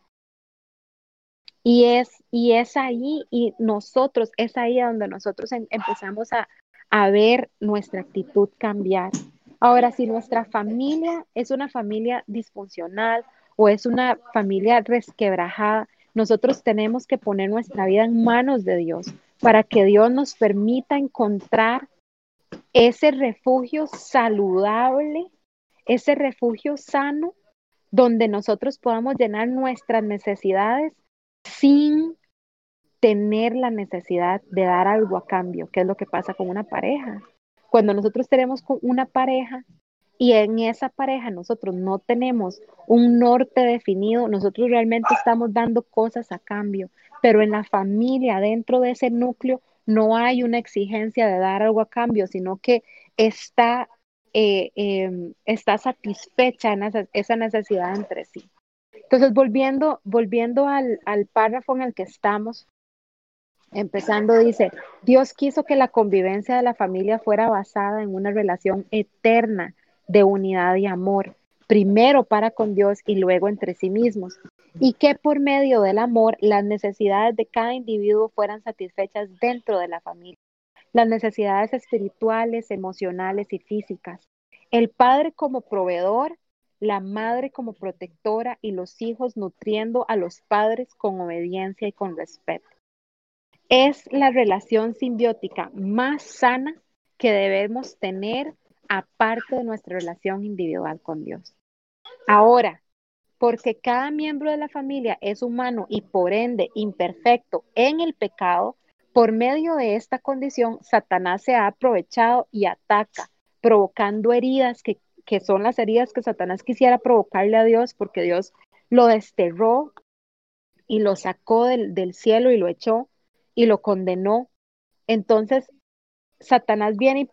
Y es, y es ahí, y nosotros, es ahí donde nosotros em, empezamos a, a ver nuestra actitud cambiar. Ahora, si nuestra familia es una familia disfuncional o es una familia resquebrajada, nosotros tenemos que poner nuestra vida en manos de Dios para que Dios nos permita encontrar ese refugio saludable, ese refugio sano, donde nosotros podamos llenar nuestras necesidades sin tener la necesidad de dar algo a cambio, que es lo que pasa con una pareja. Cuando nosotros tenemos una pareja y en esa pareja nosotros no tenemos un norte definido, nosotros realmente estamos dando cosas a cambio, pero en la familia, dentro de ese núcleo, no hay una exigencia de dar algo a cambio, sino que está, eh, em, está satisfecha esa, necesidad entre sí. Entonces, volviendo, volviendo al, al párrafo en el que estamos, empezando, dice, Dios quiso que la convivencia de la familia fuera basada en una relación eterna de unidad y amor, primero para con Dios y luego entre sí mismos, y que por medio del amor las necesidades de cada individuo fueran satisfechas dentro de la familia, las necesidades espirituales, emocionales y físicas, el padre como proveedor, la madre como protectora y los hijos nutriendo a los padres con obediencia y con respeto. Es la relación simbiótica más sana que debemos tener aparte de nuestra relación individual con Dios. Ahora, porque cada miembro de la familia es humano y por ende imperfecto en el pecado, por medio de esta condición, Satanás se ha aprovechado y ataca, provocando heridas que, son las heridas que Satanás quisiera provocarle a Dios, porque Dios lo desterró y lo sacó del, del cielo y lo echó y lo condenó. Entonces, Satanás viene y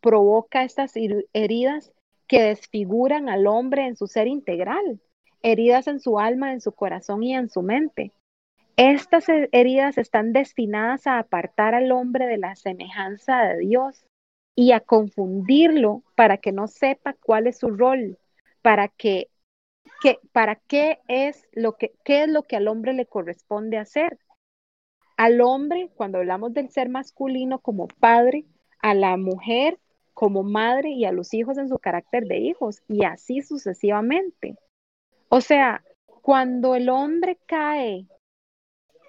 provoca estas heridas que desfiguran al hombre en su ser integral, heridas en su alma, en su corazón y en su mente. Estas heridas están destinadas a apartar al hombre de la semejanza de Dios y a confundirlo para que no sepa cuál es su rol, para que, que para qué es lo que qué es lo que al hombre le corresponde hacer. Al hombre, cuando hablamos del ser masculino como padre, a la mujer como madre y a los hijos en su carácter de hijos y así sucesivamente. O sea, cuando el hombre cae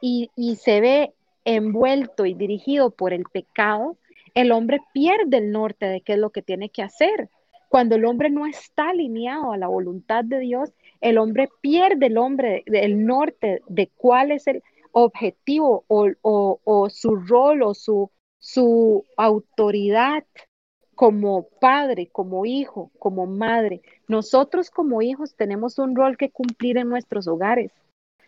y, y, se ve envuelto y dirigido por el pecado, el hombre pierde el norte de qué es lo que tiene que hacer. Cuando el hombre no está alineado a la voluntad de Dios, el hombre pierde el hombre el norte de cuál es el objetivo o, o, o su rol o su, su autoridad como padre, como hijo, como madre. Nosotros como hijos tenemos un rol que cumplir en nuestros hogares.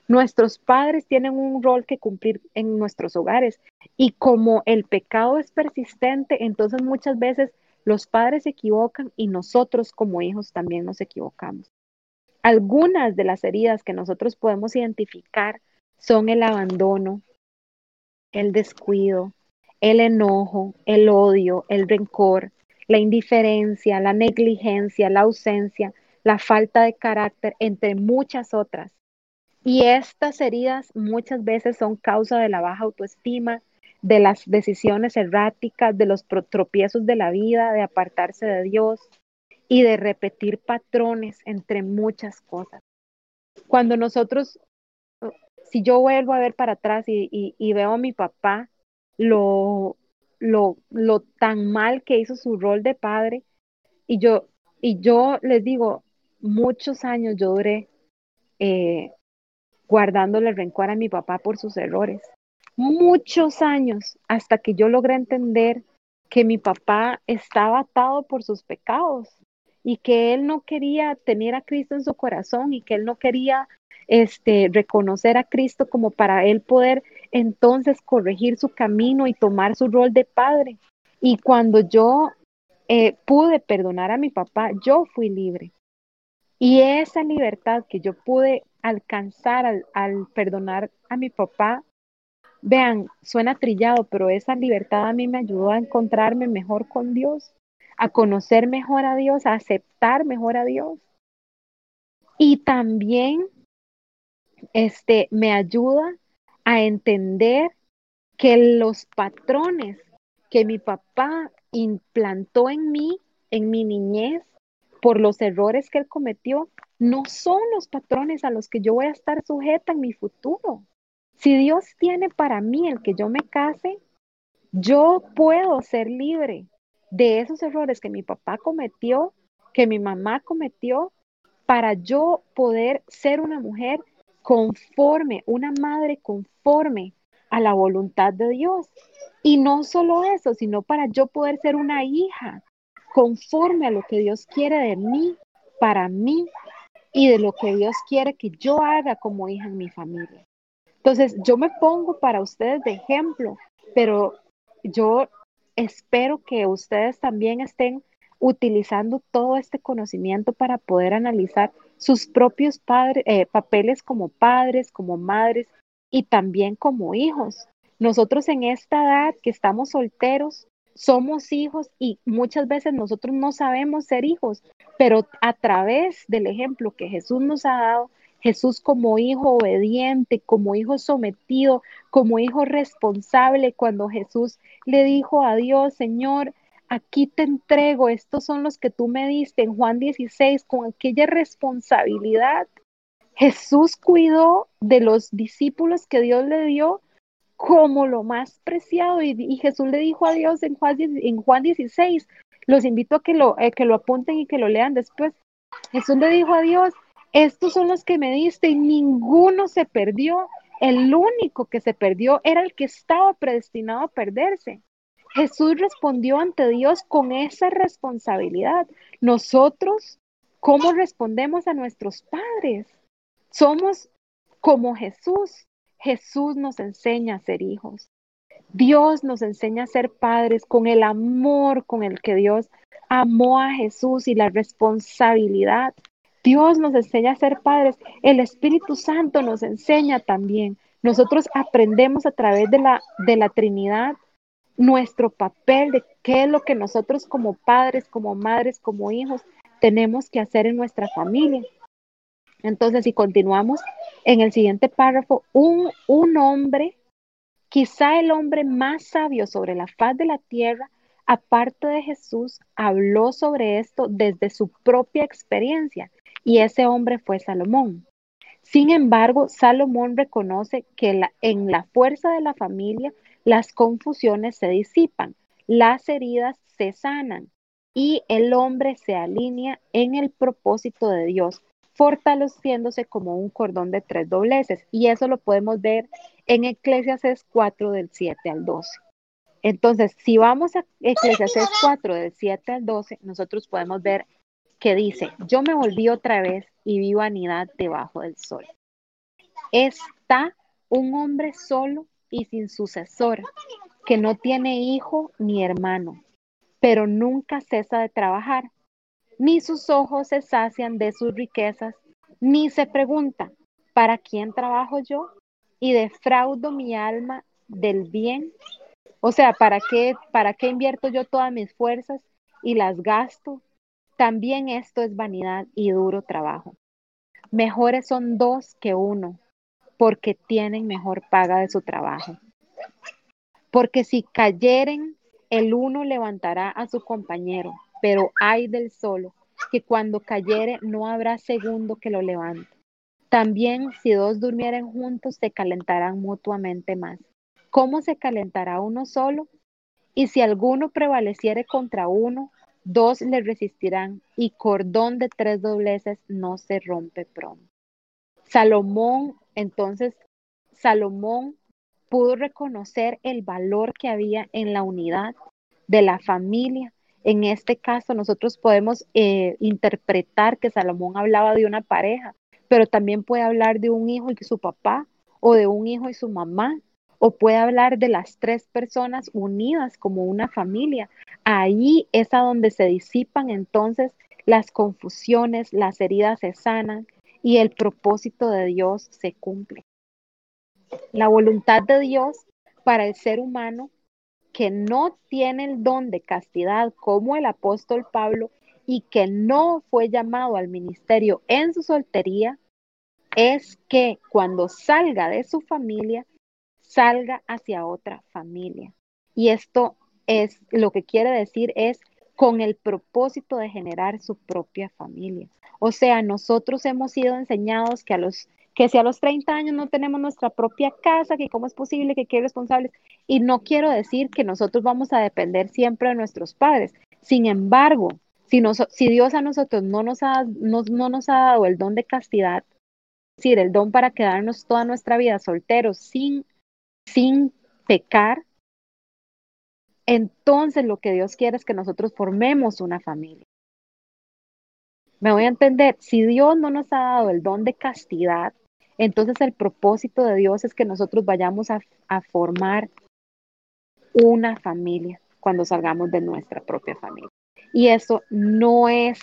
Nuestros padres tienen un rol que cumplir en nuestros hogares. Y como el pecado es persistente, entonces muchas veces los padres se equivocan y nosotros como hijos también nos equivocamos. Algunas de las heridas que nosotros podemos identificar son el abandono, el descuido, el enojo, el odio, el rencor, la indiferencia, la negligencia, la ausencia, la falta de carácter, entre muchas otras. Y estas heridas muchas veces son causa de la baja autoestima, de las decisiones erráticas, de los tropiezos de la vida, de apartarse de Dios y de repetir patrones entre muchas cosas. Cuando nosotros, si yo vuelvo a ver para atrás y, veo a mi papá, lo, lo, lo tan mal que hizo su rol de padre. Y yo, y yo les digo, muchos años yo duré eh, guardándole rencor a mi papá por sus errores. Muchos años hasta que yo logré entender que mi papá estaba atado por sus pecados y que él no quería tener a Cristo en su corazón y que él no quería este, reconocer a Cristo como para él poder entonces corregir su camino y tomar su rol de padre. Y cuando yo eh, pude perdonar a mi papá, yo fui libre. Y esa libertad que yo pude alcanzar al, al perdonar a mi papá, vean, suena trillado, pero esa libertad a mí me ayudó a encontrarme mejor con Dios, a conocer mejor a Dios, a aceptar mejor a Dios. Y también este, me ayuda a entender que los patrones que mi papá implantó en mí, en mi niñez, por los errores que él cometió, no son los patrones a los que yo voy a estar sujeta en mi futuro. Si Dios tiene para mí el que yo me case, yo puedo ser libre de esos errores que mi papá cometió, que mi mamá cometió, para yo poder ser una mujer conforme, una madre conforme a la voluntad de Dios. Y no solo eso, sino para yo poder ser una hija conforme a lo que Dios quiere de mí, para mí, y de lo que Dios quiere que yo haga como hija en mi familia. Entonces, yo me pongo para ustedes de ejemplo, pero yo espero que ustedes también estén utilizando todo este conocimiento para poder analizar sus propios eh, papeles como padres, como madres y también como hijos. Nosotros en esta edad que estamos solteros, somos hijos y muchas veces nosotros no sabemos ser hijos, pero a través del ejemplo que Jesús nos ha dado, Jesús como hijo obediente, como hijo sometido, como hijo responsable, cuando Jesús le dijo a Dios, Señor, aquí te entrego, estos son los que tú me diste en Juan 16, con aquella responsabilidad. Jesús cuidó de los discípulos que Dios le dio como lo más preciado y, Jesús le dijo a Dios en Juan, en Juan 16, los invito a que lo, eh, que lo apunten y que lo lean después. Jesús le dijo a Dios, estos son los que me diste y ninguno se perdió. El único que se perdió era el que estaba predestinado a perderse. Jesús respondió ante Dios con esa responsabilidad. Nosotros, ¿cómo respondemos a nuestros padres? Somos como Jesús. Jesús nos enseña a ser hijos. Dios nos enseña a ser padres con el amor con el que Dios amó a Jesús y la responsabilidad. Dios nos enseña a ser padres. El Espíritu Santo nos enseña también. Nosotros aprendemos a través de la, de la Trinidad nuestro papel de qué es lo que nosotros como padres, como madres, como hijos tenemos que hacer en nuestra familia. Entonces, si continuamos en el siguiente párrafo, un, un hombre, quizá el hombre más sabio sobre la faz de la tierra, aparte de Jesús, habló sobre esto desde su propia experiencia, y ese hombre fue Salomón. Sin embargo, Salomón reconoce que en la fuerza de la familia las confusiones se disipan, las heridas se sanan y el hombre se alinea en el propósito de Dios, fortaleciéndose como un cordón de tres dobleces. Y eso lo podemos ver en Eclesiastes 4 del 7 al 12. Entonces, si vamos a Eclesiastes 4 del 7 al 12, nosotros podemos ver que dice, yo me volví otra vez y vi vanidad debajo del sol. Está un hombre solo y sin sucesor, que no tiene hijo ni hermano, pero nunca cesa de trabajar, ni sus ojos se sacian de sus riquezas, ni se pregunta, ¿para quién trabajo yo? Y defraudo mi alma del bien. O sea, ¿para qué, para qué invierto yo todas mis fuerzas y las gasto? También esto es vanidad y duro trabajo. Mejores son dos que uno, porque tienen mejor paga de su trabajo. Porque si cayeren, el uno levantará a su compañero, pero hay del solo, que cuando cayere no habrá segundo que lo levante. También si dos durmieren juntos, se calentarán mutuamente más. ¿Cómo se calentará uno solo? Y si alguno prevaleciere contra uno, dos le resistirán, y cordón de tres dobleces no se rompe pronto. Salomón entonces, Salomón pudo reconocer el valor que había en la unidad de la familia. En este caso, nosotros podemos eh, interpretar que Salomón hablaba de una pareja, pero también puede hablar de un hijo y su papá, o de un hijo y su mamá, o puede hablar de las tres personas unidas como una familia. Ahí es a donde se disipan entonces las confusiones, las heridas se sanan y el propósito de Dios se cumple. La voluntad de Dios para el ser humano que no tiene el don de castidad como el apóstol Pablo y que no fue llamado al ministerio en su soltería, es que cuando salga de su familia, salga hacia otra familia. Y esto es lo que quiere decir es con el propósito de generar su propia familia. O sea, nosotros hemos sido enseñados que a los que si a los 30 años no tenemos nuestra propia casa, que cómo es posible, que qué responsables. Y no quiero decir que nosotros vamos a depender siempre de nuestros padres. Sin embargo, si, Dios a nosotros no nos, ha, no, no nos ha dado el don de castidad, es decir, el don para quedarnos toda nuestra vida solteros sin, sin pecar, entonces lo que Dios quiere es que nosotros formemos una familia. Me voy a entender, si Dios no nos ha dado el don de castidad, entonces el propósito de Dios es que nosotros vayamos a, a formar una familia cuando salgamos de nuestra propia familia. Y eso no es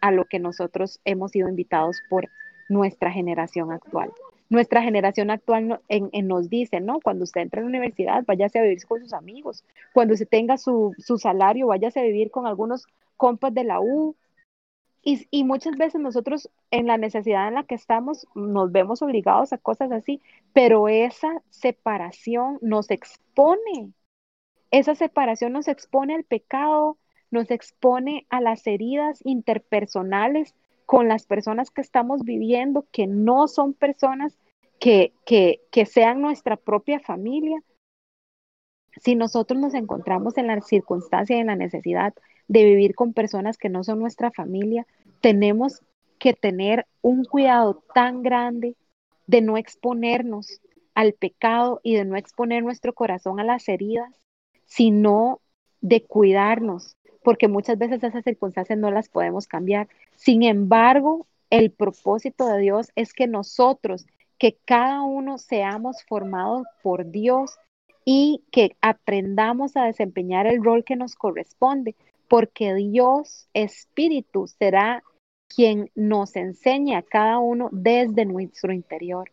a lo que nosotros hemos sido invitados por nuestra generación actual. Nuestra generación actual nos dice, ¿no? Cuando usted entra a la universidad, váyase a vivir con sus amigos. Cuando usted tenga su, su salario, váyase a vivir con algunos compas de la U. Y, muchas veces nosotros en la necesidad en la que estamos nos vemos obligados a cosas así, pero esa separación nos expone. Esa separación nos expone al pecado, nos expone a las heridas interpersonales con las personas que estamos viviendo, que no son personas que, que, que sean nuestra propia familia. Si nosotros nos encontramos en la circunstancia y en la necesidad de vivir con personas que no son nuestra familia, tenemos que tener un cuidado tan grande de no exponernos al pecado y de no exponer nuestro corazón a las heridas, sino de cuidarnos, porque muchas veces esas circunstancias no las podemos cambiar. Sin embargo, el propósito de Dios es que nosotros, que cada uno seamos formados por Dios y que aprendamos a desempeñar el rol que nos corresponde, porque Dios Espíritu será quien nos enseñe a cada uno desde nuestro interior.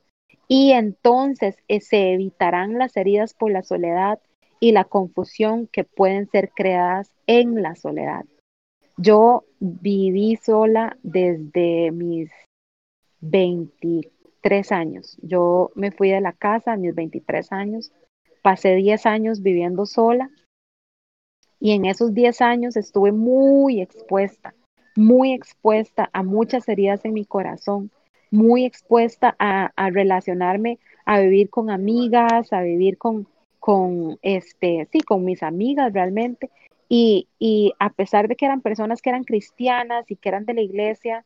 Y entonces eh, se evitarán las heridas por la soledad, y la confusión que pueden ser creadas en la soledad. Yo viví sola desde mis 23 años. Yo me fui de la casa a mis 23 años, pasé 10 años viviendo sola y en esos 10 años estuve muy expuesta, muy expuesta a muchas heridas en mi corazón, muy expuesta a, relacionarme, a vivir con amigas, a vivir con, con, este, sí, con mis amigas realmente. Y, y a pesar de que eran personas que eran cristianas y que eran de la iglesia,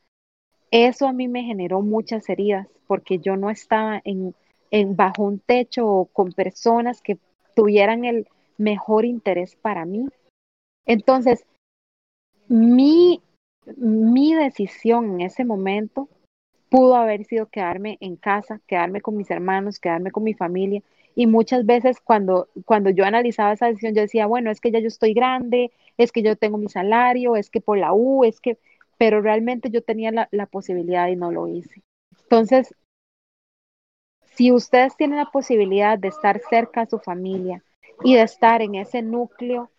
eso a mí me generó muchas heridas porque yo no estaba en, en bajo un techo o con personas que tuvieran el mejor interés para mí. Entonces, mi, mi decisión en ese momento pudo haber sido quedarme en casa, quedarme con mis hermanos, quedarme con mi familia, y muchas veces cuando, cuando yo analizaba esa decisión, yo decía, bueno, es que ya yo estoy grande, es que yo tengo mi salario, es que por la U, es que, pero realmente yo tenía la, la posibilidad y no lo hice. Entonces, si ustedes tienen la posibilidad de estar cerca a su familia y de estar en ese núcleo,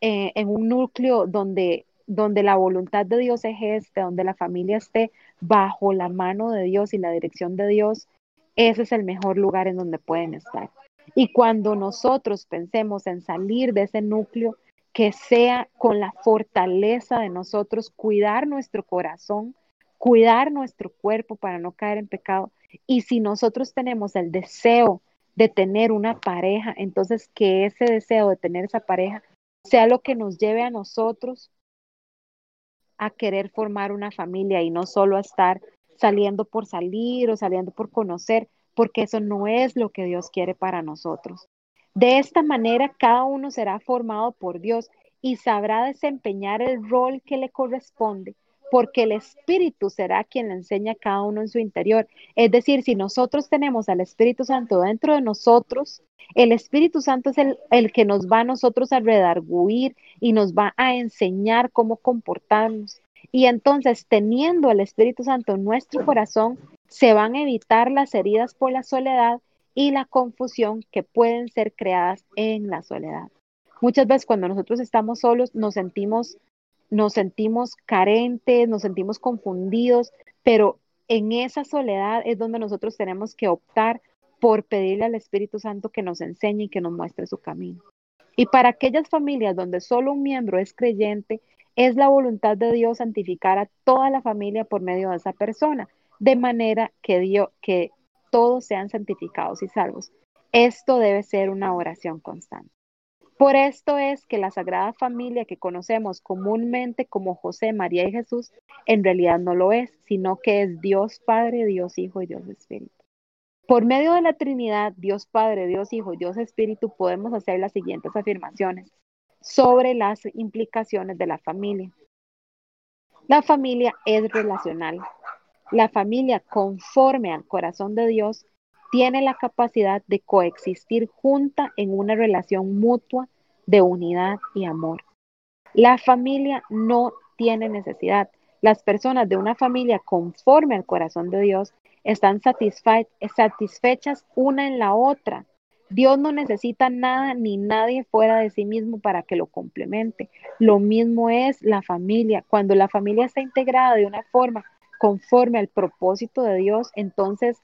eh, en un núcleo donde, donde la voluntad de Dios es este, donde la familia esté bajo la mano de Dios y la dirección de Dios, ese es el mejor lugar en donde pueden estar. Y cuando nosotros pensemos en salir de ese núcleo, que sea con la fortaleza de nosotros cuidar nuestro corazón, cuidar nuestro cuerpo para no caer en pecado. Y si nosotros tenemos el deseo de tener una pareja, entonces que ese deseo de tener esa pareja sea lo que nos lleve a nosotros a querer formar una familia y no solo a estar saliendo por salir o saliendo por conocer, porque eso no es lo que Dios quiere para nosotros. De esta manera, cada uno será formado por Dios y sabrá desempeñar el rol que le corresponde porque el Espíritu será quien le enseña a cada uno en su interior. Es decir, si nosotros tenemos al Espíritu Santo dentro de nosotros, el Espíritu Santo es el, el que nos va a nosotros a redarguir y nos va a enseñar cómo comportarnos. Y entonces, teniendo el Espíritu Santo en nuestro corazón, se van a evitar las heridas por la soledad y la confusión que pueden ser creadas en la soledad. Muchas veces cuando nosotros estamos solos nos sentimos nos sentimos carentes, nos sentimos confundidos, pero en esa soledad es donde nosotros tenemos que optar por pedirle al Espíritu Santo que nos enseñe y que nos muestre su camino. Y para aquellas familias donde solo un miembro es creyente, es la voluntad de Dios santificar a toda la familia por medio de esa persona, de manera que, Dios, que todos sean santificados y salvos. Esto debe ser una oración constante. Por esto es que la Sagrada Familia que conocemos comúnmente como José, María y Jesús, en realidad no lo es, sino que es Dios Padre, Dios Hijo y Dios Espíritu. Por medio de la Trinidad, Dios Padre, Dios Hijo y Dios Espíritu, podemos hacer las siguientes afirmaciones sobre las implicaciones de la familia. La familia es relacional. La familia, conforme al corazón de Dios, tiene la capacidad de coexistir junta en una relación mutua de unidad y amor. La familia no tiene necesidad. Las personas de una familia conforme al corazón de Dios están satisfechas una en la otra. Dios no necesita nada ni nadie fuera de sí mismo para que lo complemente. Lo mismo es la familia. Cuando la familia está integrada de una forma conforme al propósito de Dios, entonces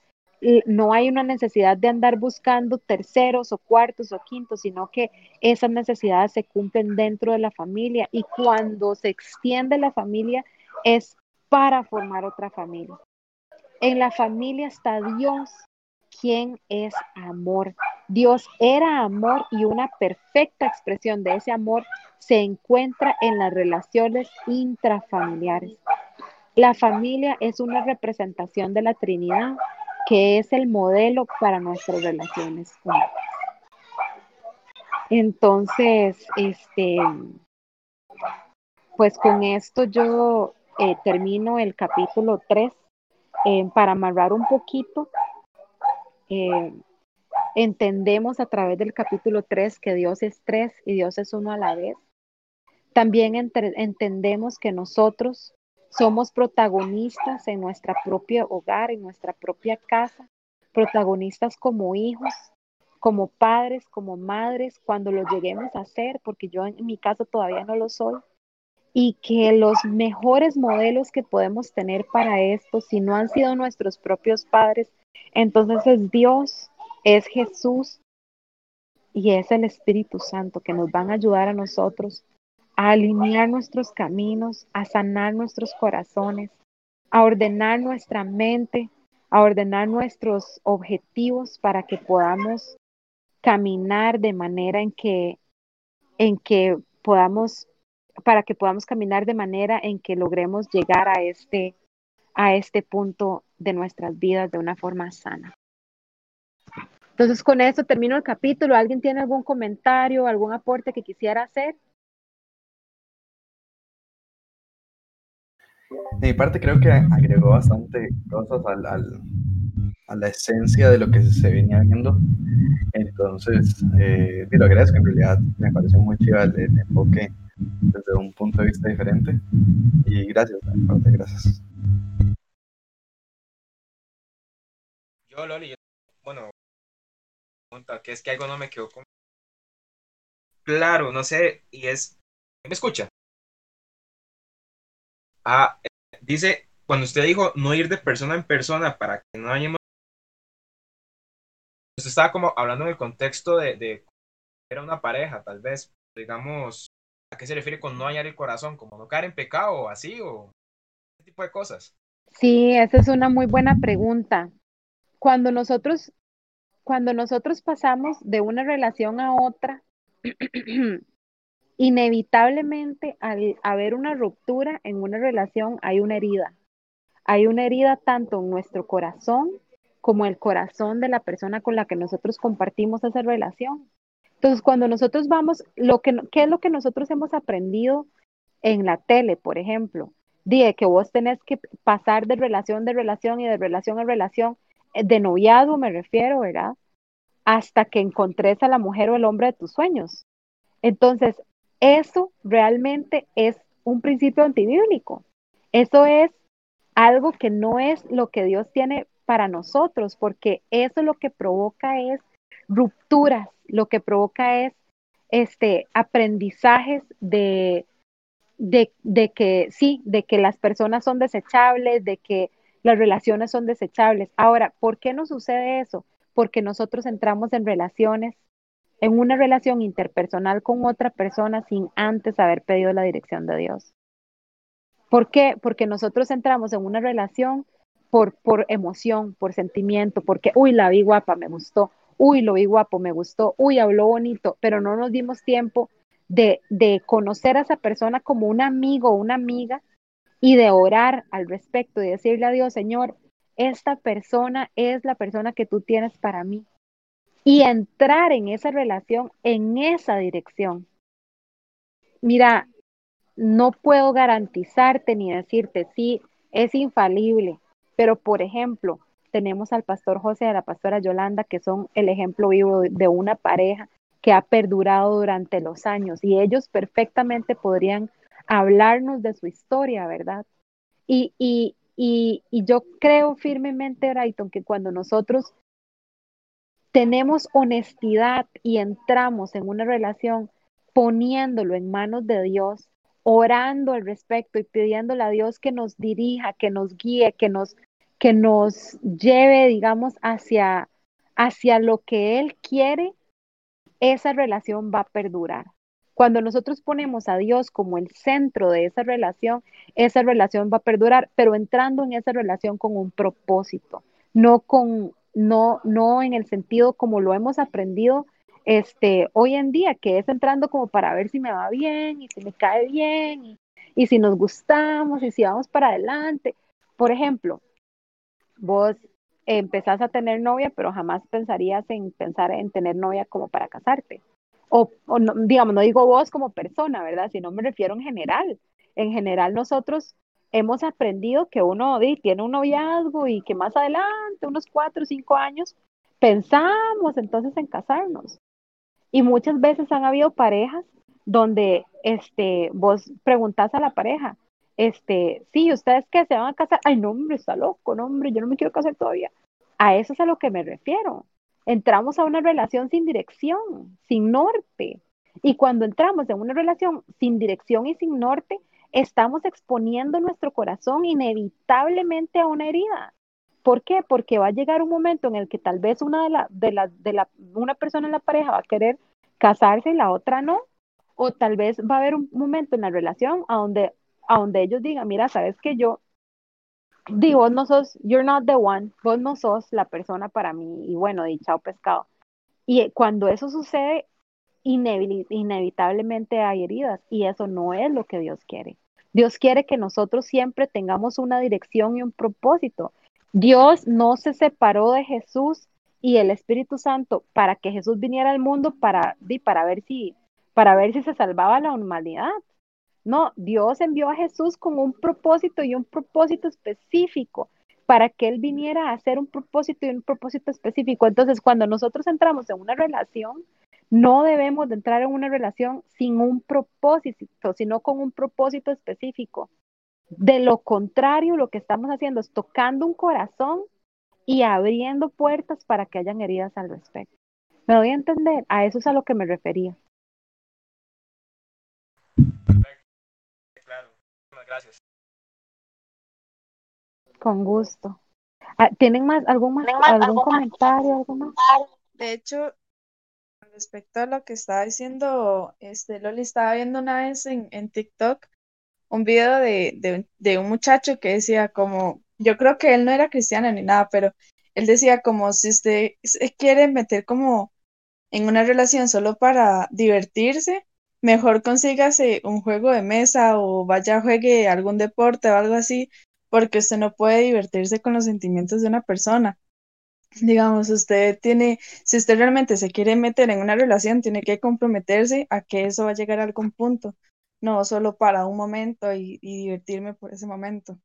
no hay una necesidad de andar buscando terceros o cuartos o quintos, sino que esas necesidades se cumplen dentro de la familia y cuando se extiende la familia es para formar otra familia. En la familia está Dios, quien es amor. Dios era amor y una perfecta expresión de ese amor se encuentra en las relaciones intrafamiliares. La familia es una representación de la Trinidad que es el modelo para nuestras relaciones Entonces, este, pues con esto yo eh, termino el capítulo 3 eh, para amarrar un poquito. Eh, entendemos a través del capítulo 3 que Dios es tres y Dios es uno a la vez. También entendemos que nosotros somos protagonistas en nuestro propio hogar, en nuestra propia casa, protagonistas como hijos, como padres, como madres, cuando lo lleguemos a ser, porque yo en mi caso todavía no lo soy, y que los mejores modelos que podemos tener para esto, si no han sido nuestros propios padres, entonces es Dios, es Jesús y es el Espíritu Santo que nos van a ayudar a nosotros a alinear nuestros caminos, a sanar nuestros corazones, a ordenar nuestra mente, a ordenar nuestros objetivos para que podamos caminar de manera en que en que podamos para que podamos caminar de manera en que logremos llegar a este a este punto de nuestras vidas de una forma sana. Entonces, con eso termino el capítulo. ¿Alguien tiene algún comentario, algún aporte que quisiera hacer? De mi parte creo que agregó bastante cosas al, a la esencia de lo que se venía viendo. Entonces, eh, lo agradezco, en realidad me pareció muy chido el, enfoque desde un punto de vista diferente. Y gracias, de mi parte, gracias. Yo, Loli, bueno, que es que algo no me quedó con... Claro, no sé, y es... ¿Me escucha? Ah, dice, cuando usted dijo no ir de persona en persona para que no haya... Usted estaba como hablando en el contexto de, de era una pareja, tal vez, digamos, ¿a qué se refiere con no hallar el corazón? ¿Como no caer en pecado o así? ¿O ese tipo de cosas? Sí, esa es una muy buena pregunta. Cuando nosotros, cuando nosotros pasamos de una relación a otra, [clears throat] inevitablemente al haber una ruptura en una relación hay una herida. Hay una herida tanto en nuestro corazón como el corazón de la persona con la que nosotros compartimos esa relación. Entonces, cuando nosotros vamos, lo que, ¿qué es lo que nosotros hemos aprendido en la tele, por ejemplo? dije que vos tenés que pasar de relación de relación y de relación en relación, eh, de noviazgo me refiero, ¿verdad? Hasta que encontres a la mujer o el hombre de tus sueños. Entonces, eso realmente es un principio antibíblico. Eso es algo que no es lo que Dios tiene para nosotros, porque eso lo que provoca es rupturas, lo que provoca es este aprendizajes de, de, de, que sí, de que las personas son desechables, de que las relaciones son desechables. Ahora, ¿por qué nos sucede eso? Porque nosotros entramos en relaciones, en una relación interpersonal con otra persona sin antes haber pedido la dirección de Dios. ¿Por qué? Porque nosotros entramos en una relación por, por emoción, por sentimiento, porque, uy, la vi guapa, me gustó, uy, lo vi guapo, me gustó, uy, habló bonito, pero no nos dimos tiempo de, de conocer a esa persona como un amigo o una amiga y de orar al respecto y decirle a Dios, Señor, esta persona es la persona que tú tienes para mí. Y entrar en esa relación, en esa dirección. Mira, no puedo garantizarte ni decirte si es infalible, pero por ejemplo, tenemos al pastor José y a la pastora Yolanda, que son el ejemplo vivo de una pareja que ha perdurado durante los años y ellos perfectamente podrían hablarnos de su historia, ¿verdad? Y, y, y, y yo creo firmemente, Brighton, que cuando nosotros tenemos honestidad y entramos en una relación poniéndolo en manos de Dios, orando al respecto y pidiéndole a Dios que nos dirija, que nos guíe, que nos, que nos lleve, digamos, hacia, hacia lo que Él quiere, esa relación va a perdurar. Cuando nosotros ponemos a Dios como el centro de esa relación, esa relación va a perdurar, pero entrando en esa relación con un propósito, no con no no en el sentido como lo hemos aprendido este, hoy en día, que es entrando como para ver si me va bien y si me cae bien y, si nos gustamos y si vamos para adelante. Por ejemplo, vos empezás a tener novia, pero jamás pensarías en pensar en tener novia como para casarte. O, no, digamos, no digo vos como persona, ¿verdad? Sino me refiero en general. En general nosotros hemos aprendido que uno tiene un noviazgo y que más adelante, unos cuatro o cinco años, pensamos entonces en casarnos. Y muchas veces han habido parejas donde este, vos preguntás a la pareja, este, sí, ¿ustedes qué se van a casar? Ay, no, hombre, está loco, no, hombre, yo no me quiero casar todavía. A eso es a lo que me refiero. Entramos a una relación sin dirección, sin norte. Y cuando entramos en una relación sin dirección y sin norte, estamos exponiendo nuestro corazón inevitablemente a una herida. ¿Por qué? Porque va a llegar un momento en el que tal vez una de la, de la, una persona en la pareja va a querer casarse y la otra no. O tal vez va a haber un momento en la relación donde, a donde ellos digan, mira, sabes que yo, digo, vos no sos, you're not the one, vos no sos la persona para mí. Y bueno, y chao pescado. Y cuando eso sucede, inevitablemente hay heridas y eso no es lo que Dios quiere. Dios quiere que nosotros siempre tengamos una dirección y un propósito. Dios no se separó de Jesús y el Espíritu Santo para que Jesús viniera al mundo para, para, ver, si, para ver si se salvaba la humanidad. No, Dios envió a Jesús con un propósito y un propósito específico para que Él viniera a hacer un propósito y un propósito específico. Entonces, cuando nosotros entramos en una relación, no debemos de entrar en una relación sin un propósito, sino con un propósito específico. De lo contrario, lo que estamos haciendo es tocando un corazón y abriendo puertas para que hayan heridas al respecto. ¿Me doy a entender? A eso es a lo que me refería. Perfecto. Claro. gracias. Con gusto. Ah, ¿Tienen más algún más, algún comentario, algo más? De hecho, respecto a lo que estaba diciendo, este Loli estaba viendo una vez en, en TikTok un video de, de, un muchacho que decía como, yo creo que él no era cristiano ni nada, pero él decía como si usted quiere meter como en una relación solo para divertirse, mejor consígase un juego de mesa o vaya a juegue algún deporte o algo así, porque usted no puede divertirse con los sentimientos de una persona. Digamos, usted tiene, si usted realmente se quiere meter en una relación, tiene que comprometerse a que eso va a llegar a algún punto no solo para un momento y, divertirme por ese momento.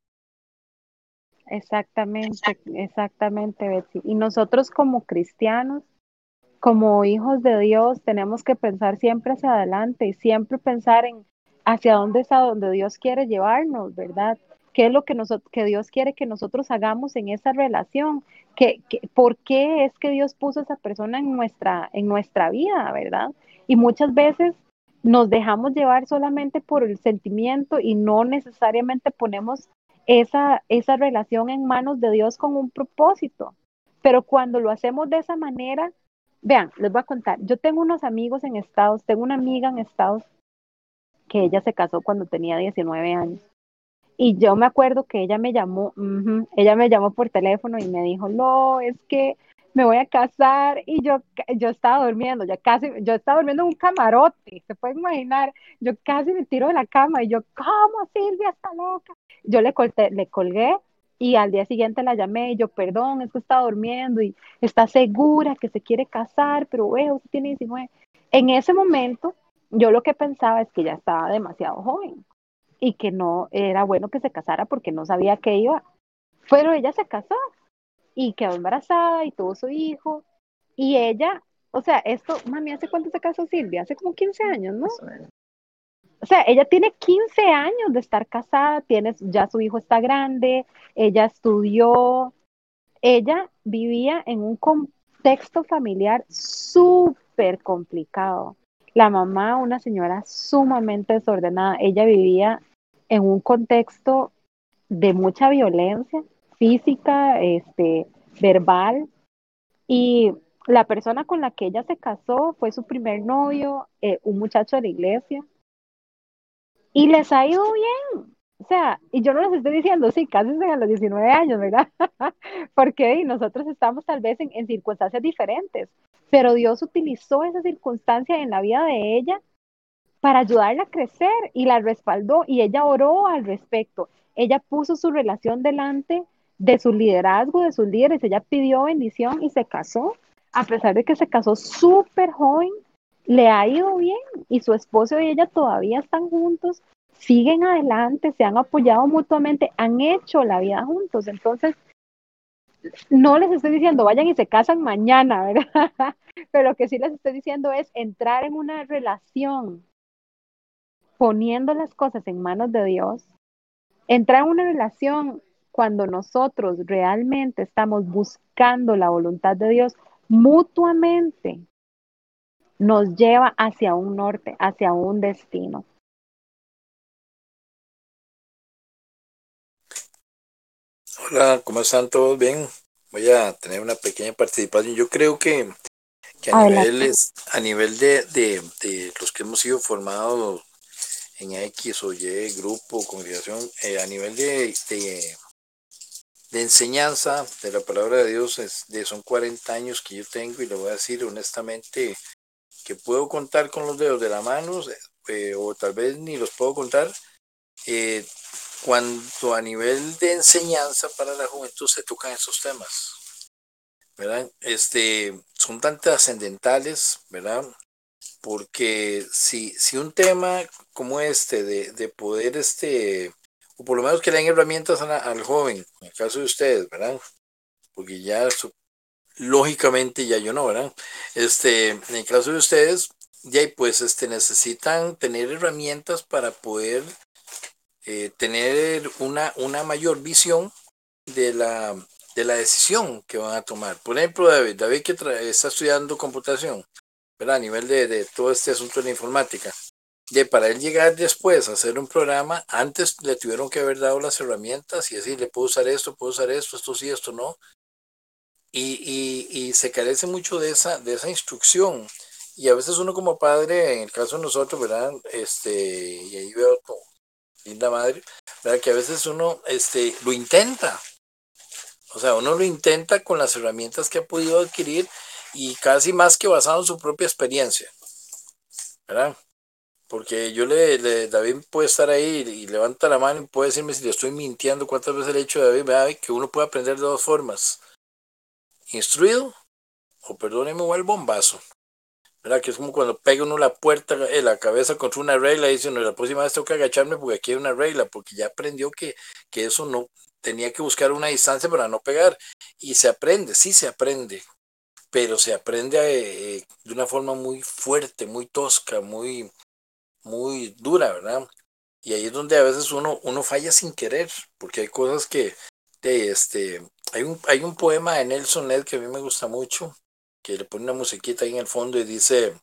Exactamente, exactamente, Betsy. Y nosotros como cristianos, como hijos de Dios, tenemos que pensar siempre hacia adelante y siempre pensar en hacia dónde es a donde Dios quiere llevarnos, ¿verdad? ¿Qué es lo que, Dios quiere que nosotros hagamos en esa relación? ¿Qué, por qué es que Dios puso a esa persona en nuestra, en nuestra vida, verdad? Y muchas veces nos dejamos llevar solamente por el sentimiento y no necesariamente ponemos esa, esa relación en manos de Dios con un propósito. Pero cuando lo hacemos de esa manera, vean, les voy a contar, yo tengo unos amigos en Estados, tengo una amiga en Estados que ella se casó cuando tenía 19 años. Y yo me acuerdo que ella me llamó, ella me llamó por teléfono y me dijo, no, es que me voy a casar y yo, yo estaba durmiendo, ya casi, yo estaba durmiendo en un camarote, se puede imaginar, yo casi me tiro de la cama y yo, ¿cómo Silvia está loca? Yo le, colté, le colgué y al día siguiente la llamé y yo, perdón, es que estaba durmiendo y está segura que se quiere casar, pero veo, tiene 19. En ese momento, yo lo que pensaba es que ya estaba demasiado joven y que no era bueno que se casara porque no sabía qué iba. Pero ella se casó y quedó embarazada y tuvo su hijo. Y ella, o sea, esto, mami, ¿hace cuánto se casó Silvia? Hace como 15 años, ¿no? O sea, ella tiene 15 años de estar casada, tiene, ya su hijo está grande, ella estudió, ella vivía en un contexto familiar súper complicado. La mamá, una señora sumamente desordenada, ella vivía en un contexto de mucha violencia física, este, verbal, y la persona con la que ella se casó fue su primer novio, eh, un muchacho de la iglesia, y les ha ido bien. O sea, y yo no les estoy diciendo, sí, cásense a los 19 años, ¿verdad? [laughs] Porque nosotros estamos tal vez en, en circunstancias diferentes, pero Dios utilizó esa circunstancia en la vida de ella para ayudarla a crecer y la respaldó y ella oró al respecto. Ella puso su relación delante de su liderazgo, de sus líderes, ella pidió bendición y se casó, a pesar de que se casó súper joven, le ha ido bien y su esposo y ella todavía están juntos, siguen adelante, se han apoyado mutuamente, han hecho la vida juntos. Entonces, no les estoy diciendo vayan y se casan mañana, [laughs] ¿verdad? Pero lo que sí les estoy diciendo es entrar en una relación poniendo las cosas en manos de Dios, entrar en una relación cuando nosotros realmente estamos buscando la voluntad de Dios mutuamente, nos lleva hacia un norte, hacia un destino. Hola, ¿cómo están todos? Bien, voy a tener una pequeña participación. Yo creo que, a, nivel, a nivel de, de, los que hemos sido formados en X o Y, grupo, congregación, eh, a nivel de, de, enseñanza de la palabra de Dios, es de, son 40 años que yo tengo y le voy a decir honestamente que puedo contar con los dedos de la mano, eh, o tal vez ni los puedo contar, eh, cuando a nivel de enseñanza para la juventud se tocan esos temas. ¿verdad? Este, son tan trascendentales, ¿verdad? Porque si, si un tema como este de, de poder, este, o por lo menos que le den herramientas al joven, en el caso de ustedes, ¿verdad? Porque ya lógicamente ya yo no, ¿verdad? Este, en el caso de ustedes, ya pues este, necesitan tener herramientas para poder eh, tener una, una mayor visión de la, de la decisión que van a tomar. Por ejemplo, David, David que está estudiando computación, a nivel de, todo este asunto de la informática. De para él llegar después a hacer un programa, antes le tuvieron que haber dado las herramientas y así, le puedo usar esto, puedo usar esto, esto sí, esto no. Y, y, se carece mucho de esa, de esa instrucción. Y a veces uno como padre, en el caso de nosotros, ¿verdad? Este, y ahí veo como linda madre, ¿verdad? Que a veces uno este, lo intenta. O sea, uno lo intenta con las herramientas que ha podido adquirir y casi más que basado en su propia experiencia, ¿verdad? Porque yo le, David puede estar ahí y, levanta la mano y puede decirme si le estoy mintiendo, cuántas veces le he dicho a David, ¿verdad? que uno puede aprender de dos formas, instruido o perdóneme o el bombazo, ¿verdad? Que es como cuando pega uno la puerta, en la cabeza contra una regla y dice, no, la próxima vez tengo que agacharme porque aquí hay una regla, porque ya aprendió que, que eso no, tenía que buscar una distancia para no pegar. Y se aprende, sí se aprende, pero se aprende eh, de una forma muy fuerte, muy tosca, muy, muy dura, ¿verdad? Y ahí es donde a veces uno, uno falla sin querer, porque hay cosas que, de este, hay un, hay un poema de Nelson Ned que a mí me gusta mucho, que le pone una musiquita ahí en el fondo y dice,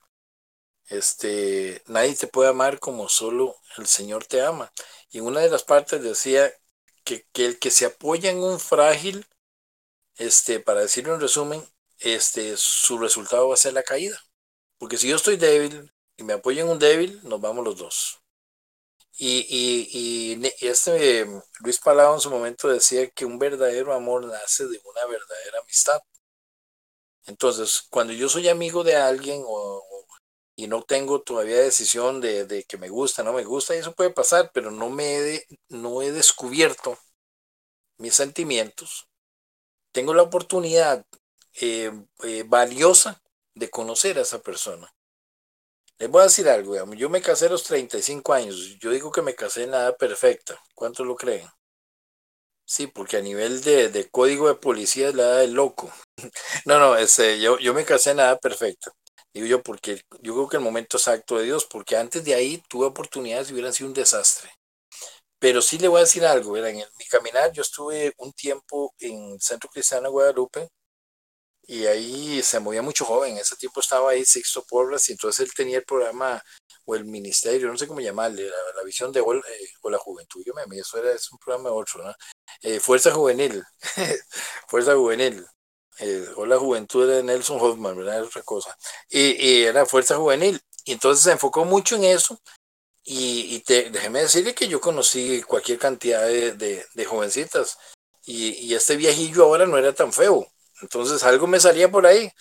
este, nadie te puede amar como solo el Señor te ama. Y en una de las partes decía que, que el que se apoya en un frágil, este, para decirlo en resumen, este, su resultado va a ser la caída. Porque si yo estoy débil y me apoyo en un débil, nos vamos los dos. Y, y, y este Luis Palau en su momento decía que un verdadero amor nace de una verdadera amistad. Entonces, cuando yo soy amigo de alguien o, y no tengo todavía decisión de, de, que me gusta, no me gusta, eso puede pasar, pero no me no he descubierto mis sentimientos. Tengo la oportunidad eh, eh, valiosa de conocer a esa persona. Les voy a decir algo, yo me casé a los 35 años, yo digo que me casé en la edad perfecta, ¿cuántos lo creen? Sí, porque a nivel de, código de policía es la edad del loco. [laughs] no, no, este, yo, yo me casé en la edad perfecta. Digo yo porque yo creo que el momento exacto de Dios, porque antes de ahí tuve oportunidades y hubieran sido un desastre. Pero sí le voy a decir algo, en mi caminar yo estuve un tiempo en Centro Cristiano Guadalupe, y ahí se movía mucho joven. En ese tiempo estaba ahí Sixto Porras y entonces él tenía el programa o el ministerio, no sé cómo llamarle, la, visión de eh, o, la juventud. Yo me eso era es un programa otro, ¿no? Eh, Fuerza Juvenil, [laughs] Fuerza Juvenil. Eh, o la juventud de Nelson Hoffman, ¿verdad? Es otra cosa. Y, era Fuerza Juvenil. Y entonces se enfocó mucho en eso. Y, déjeme decirle que yo conocí cualquier cantidad de, de, jovencitas. Y, y este viejillo ahora no era tan feo entonces algo me salía por ahí,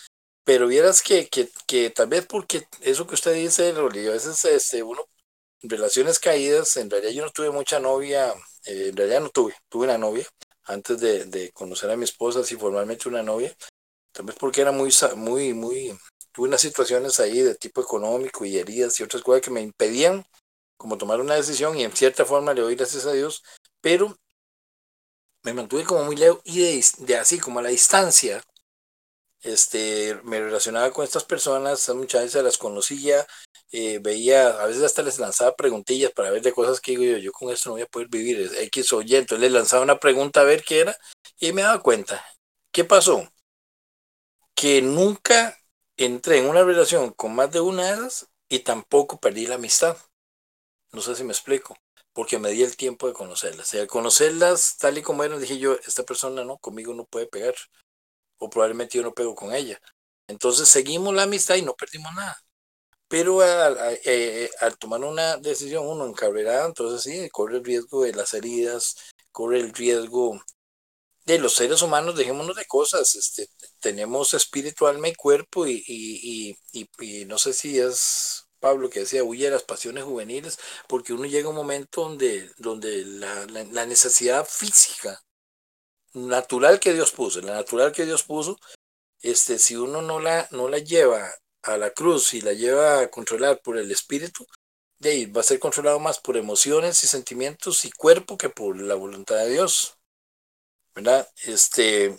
pero vieras que, que, que tal vez porque eso que usted dice, Loli, a veces este, uno, relaciones caídas, en realidad yo no tuve mucha novia, eh, en realidad no tuve, tuve una novia antes de, de, conocer a mi esposa, así formalmente una novia, tal vez porque era muy, muy, muy, tuve unas situaciones ahí de tipo económico y heridas y otras cosas que me impedían como tomar una decisión y en cierta forma le doy gracias a Dios, pero me mantuve como muy lejos y de, así como a la distancia, este, me relacionaba con estas personas, muchas veces las conocía, eh, veía, a veces hasta les lanzaba preguntillas para ver de cosas que digo yo, yo con esto no voy a poder vivir, X o Y, entonces les lanzaba una pregunta a ver qué era y me daba cuenta. ¿Qué pasó? Que nunca entré en una relación con más de una de esas y tampoco perdí la amistad. No sé si me explico porque me di el tiempo de conocerlas. Y al conocerlas tal y como eran, dije yo, esta persona no, conmigo no puede pegar, o probablemente yo no pego con ella. Entonces seguimos la amistad y no perdimos nada. Pero al, eh, tomar una decisión, uno encabreado, entonces sí, corre el riesgo de las heridas, corre el riesgo de los seres humanos, dejémonos de cosas, este, tenemos espíritu, alma y cuerpo y, y, y no sé si es Pablo que decía, huye de las pasiones juveniles, porque uno llega a un momento donde, donde la, la, necesidad física, natural que Dios puso, la natural que Dios puso, este, si uno no la, no la lleva a la cruz y la lleva a controlar por el espíritu, de ahí va a ser controlado más por emociones y sentimientos y cuerpo que por la voluntad de Dios. ¿Verdad? Este,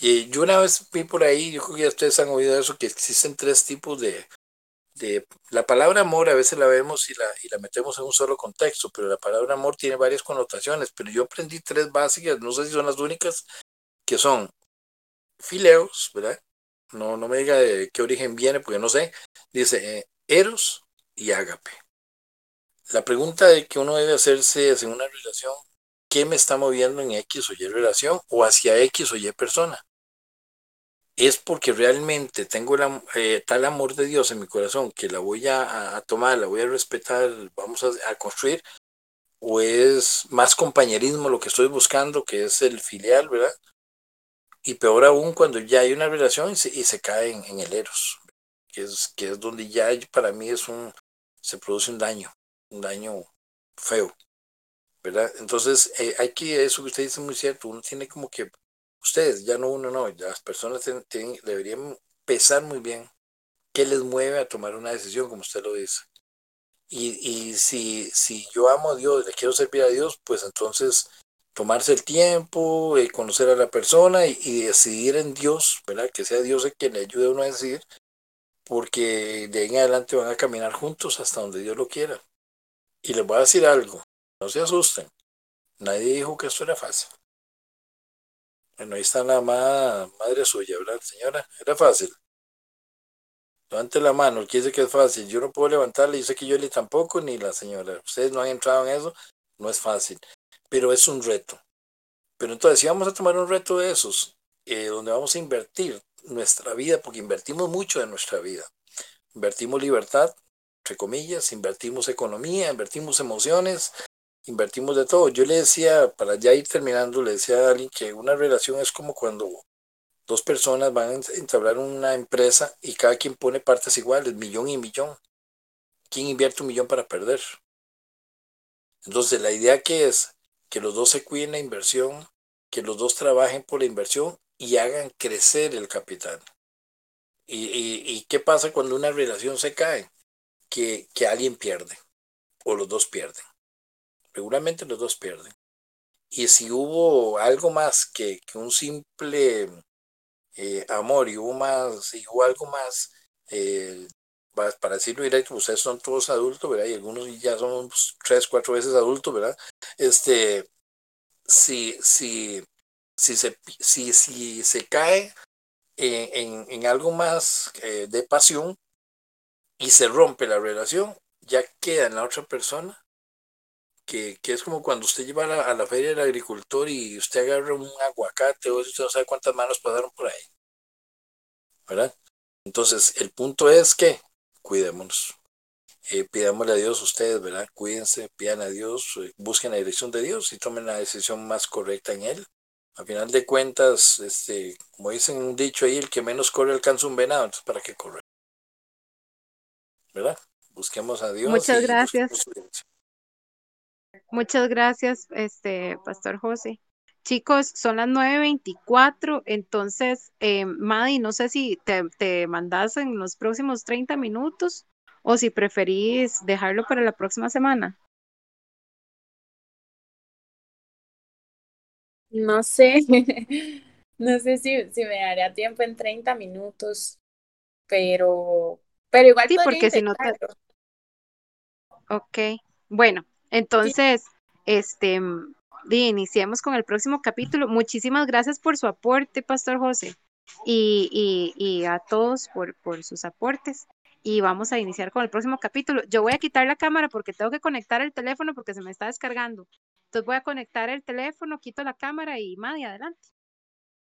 y yo una vez vi por ahí, yo creo que ya ustedes han oído eso, que existen tres tipos de, la palabra amor a veces la vemos y la, y la metemos en un solo contexto, pero la palabra amor tiene varias connotaciones, pero yo aprendí tres básicas, no sé si son las únicas, que son fileos, ¿verdad? No, no me diga de qué origen viene, porque no sé. Dice eh, eros y ágape. La pregunta de que uno debe hacerse es en una relación, ¿qué me está moviendo en X o Y relación o hacia X o Y persona? Es porque realmente tengo eh, tal amor de Dios en mi corazón que la voy a, tomar, la voy a respetar, vamos a, construir, o es más compañerismo lo que estoy buscando, que es el filial, ¿verdad? Y peor aún cuando ya hay una relación y se, cae en, el eros, que es, que es donde ya para mí es un, se produce un daño, un daño feo, ¿verdad? Entonces, eh, hay que, eso que usted dice muy cierto, uno tiene como que ustedes, ya no uno, no, las personas deberían pesar muy bien ¿Qué les mueve a tomar una decisión, como usted lo dice? Y, y si, si yo amo a Dios, le quiero servir a Dios, pues entonces tomarse el tiempo, eh, conocer a la persona y, y, decidir en Dios, ¿verdad? Que sea Dios el que le ayude a uno a decidir, porque de ahí en adelante van a caminar juntos hasta donde Dios lo quiera. Y les voy a decir algo, no se asusten, nadie dijo que esto era fácil. Bueno, ahí está la madre suya, ¿verdad, señora? Era fácil. Levante la mano, el que dice que es fácil. Yo no puedo levantarle, yo sé que yo ni tampoco, ni la señora. Ustedes no han entrado en eso, no es fácil pero es un reto. Pero entonces, si vamos a tomar un reto de esos, eh, donde vamos a invertir nuestra vida, porque invertimos mucho de nuestra vida, invertimos libertad, entre comillas, invertimos economía, invertimos emociones, invertimos de todo. Yo le decía, para ya ir terminando, le decía a alguien que una relación es como cuando dos personas van a entablar una empresa y cada quien pone partes iguales, millón y millón. ¿Quién invierte un millón para perder? Entonces, la idea que es que los dos se cuiden la inversión, que los dos trabajen por la inversión y hagan crecer el capital. ¿Y, qué pasa cuando una relación se cae? Que, que, alguien pierde o los dos pierden. Regularmente los dos pierden. Y si hubo algo más que, que un simple eh, amor y hubo más, y hubo algo más eh, para decirlo directo, ustedes son todos adultos, ¿verdad? Y algunos ya son tres, cuatro veces adultos, ¿verdad? Este, si, si, si, se, si, si se cae en, en, algo más eh, de pasión y se rompe la relación, ya queda en la otra persona, que, que es como cuando usted lleva a la, a la, feria del agricultor y usted agarra un aguacate o usted no sabe cuántas manos pasaron por ahí. ¿Verdad? Entonces, el punto es que cuidémonos. Eh, pidámosle a Dios ustedes, ¿verdad? Cuídense, pidan a Dios, eh, busquen la dirección de Dios y tomen la decisión más correcta en Él. A final de cuentas, este, como dicen un dicho ahí, el que menos corre alcanza un venado, entonces ¿para qué correr? ¿Verdad? Busquemos a Dios. Muchas gracias. Muchas gracias, este, Pastor José. Chicos, son las 9.24, entonces, eh, Madi, no sé si te, te mandas en los próximos 30 minutos o si preferís dejarlo para la próxima semana. No sé, [laughs] no sé si, si me daría tiempo en 30 minutos, pero, pero igual sí, porque si no te... Ok, bueno, entonces, este, iniciemos con el próximo capítulo. Muchísimas gracias por su aporte, Pastor José, y, y, a todos por, por sus aportes. Y vamos a iniciar con el próximo capítulo. Yo voy a quitar la cámara porque tengo que conectar el teléfono porque se me está descargando. Entonces voy a conectar el teléfono, quito la cámara y Madi, adelante.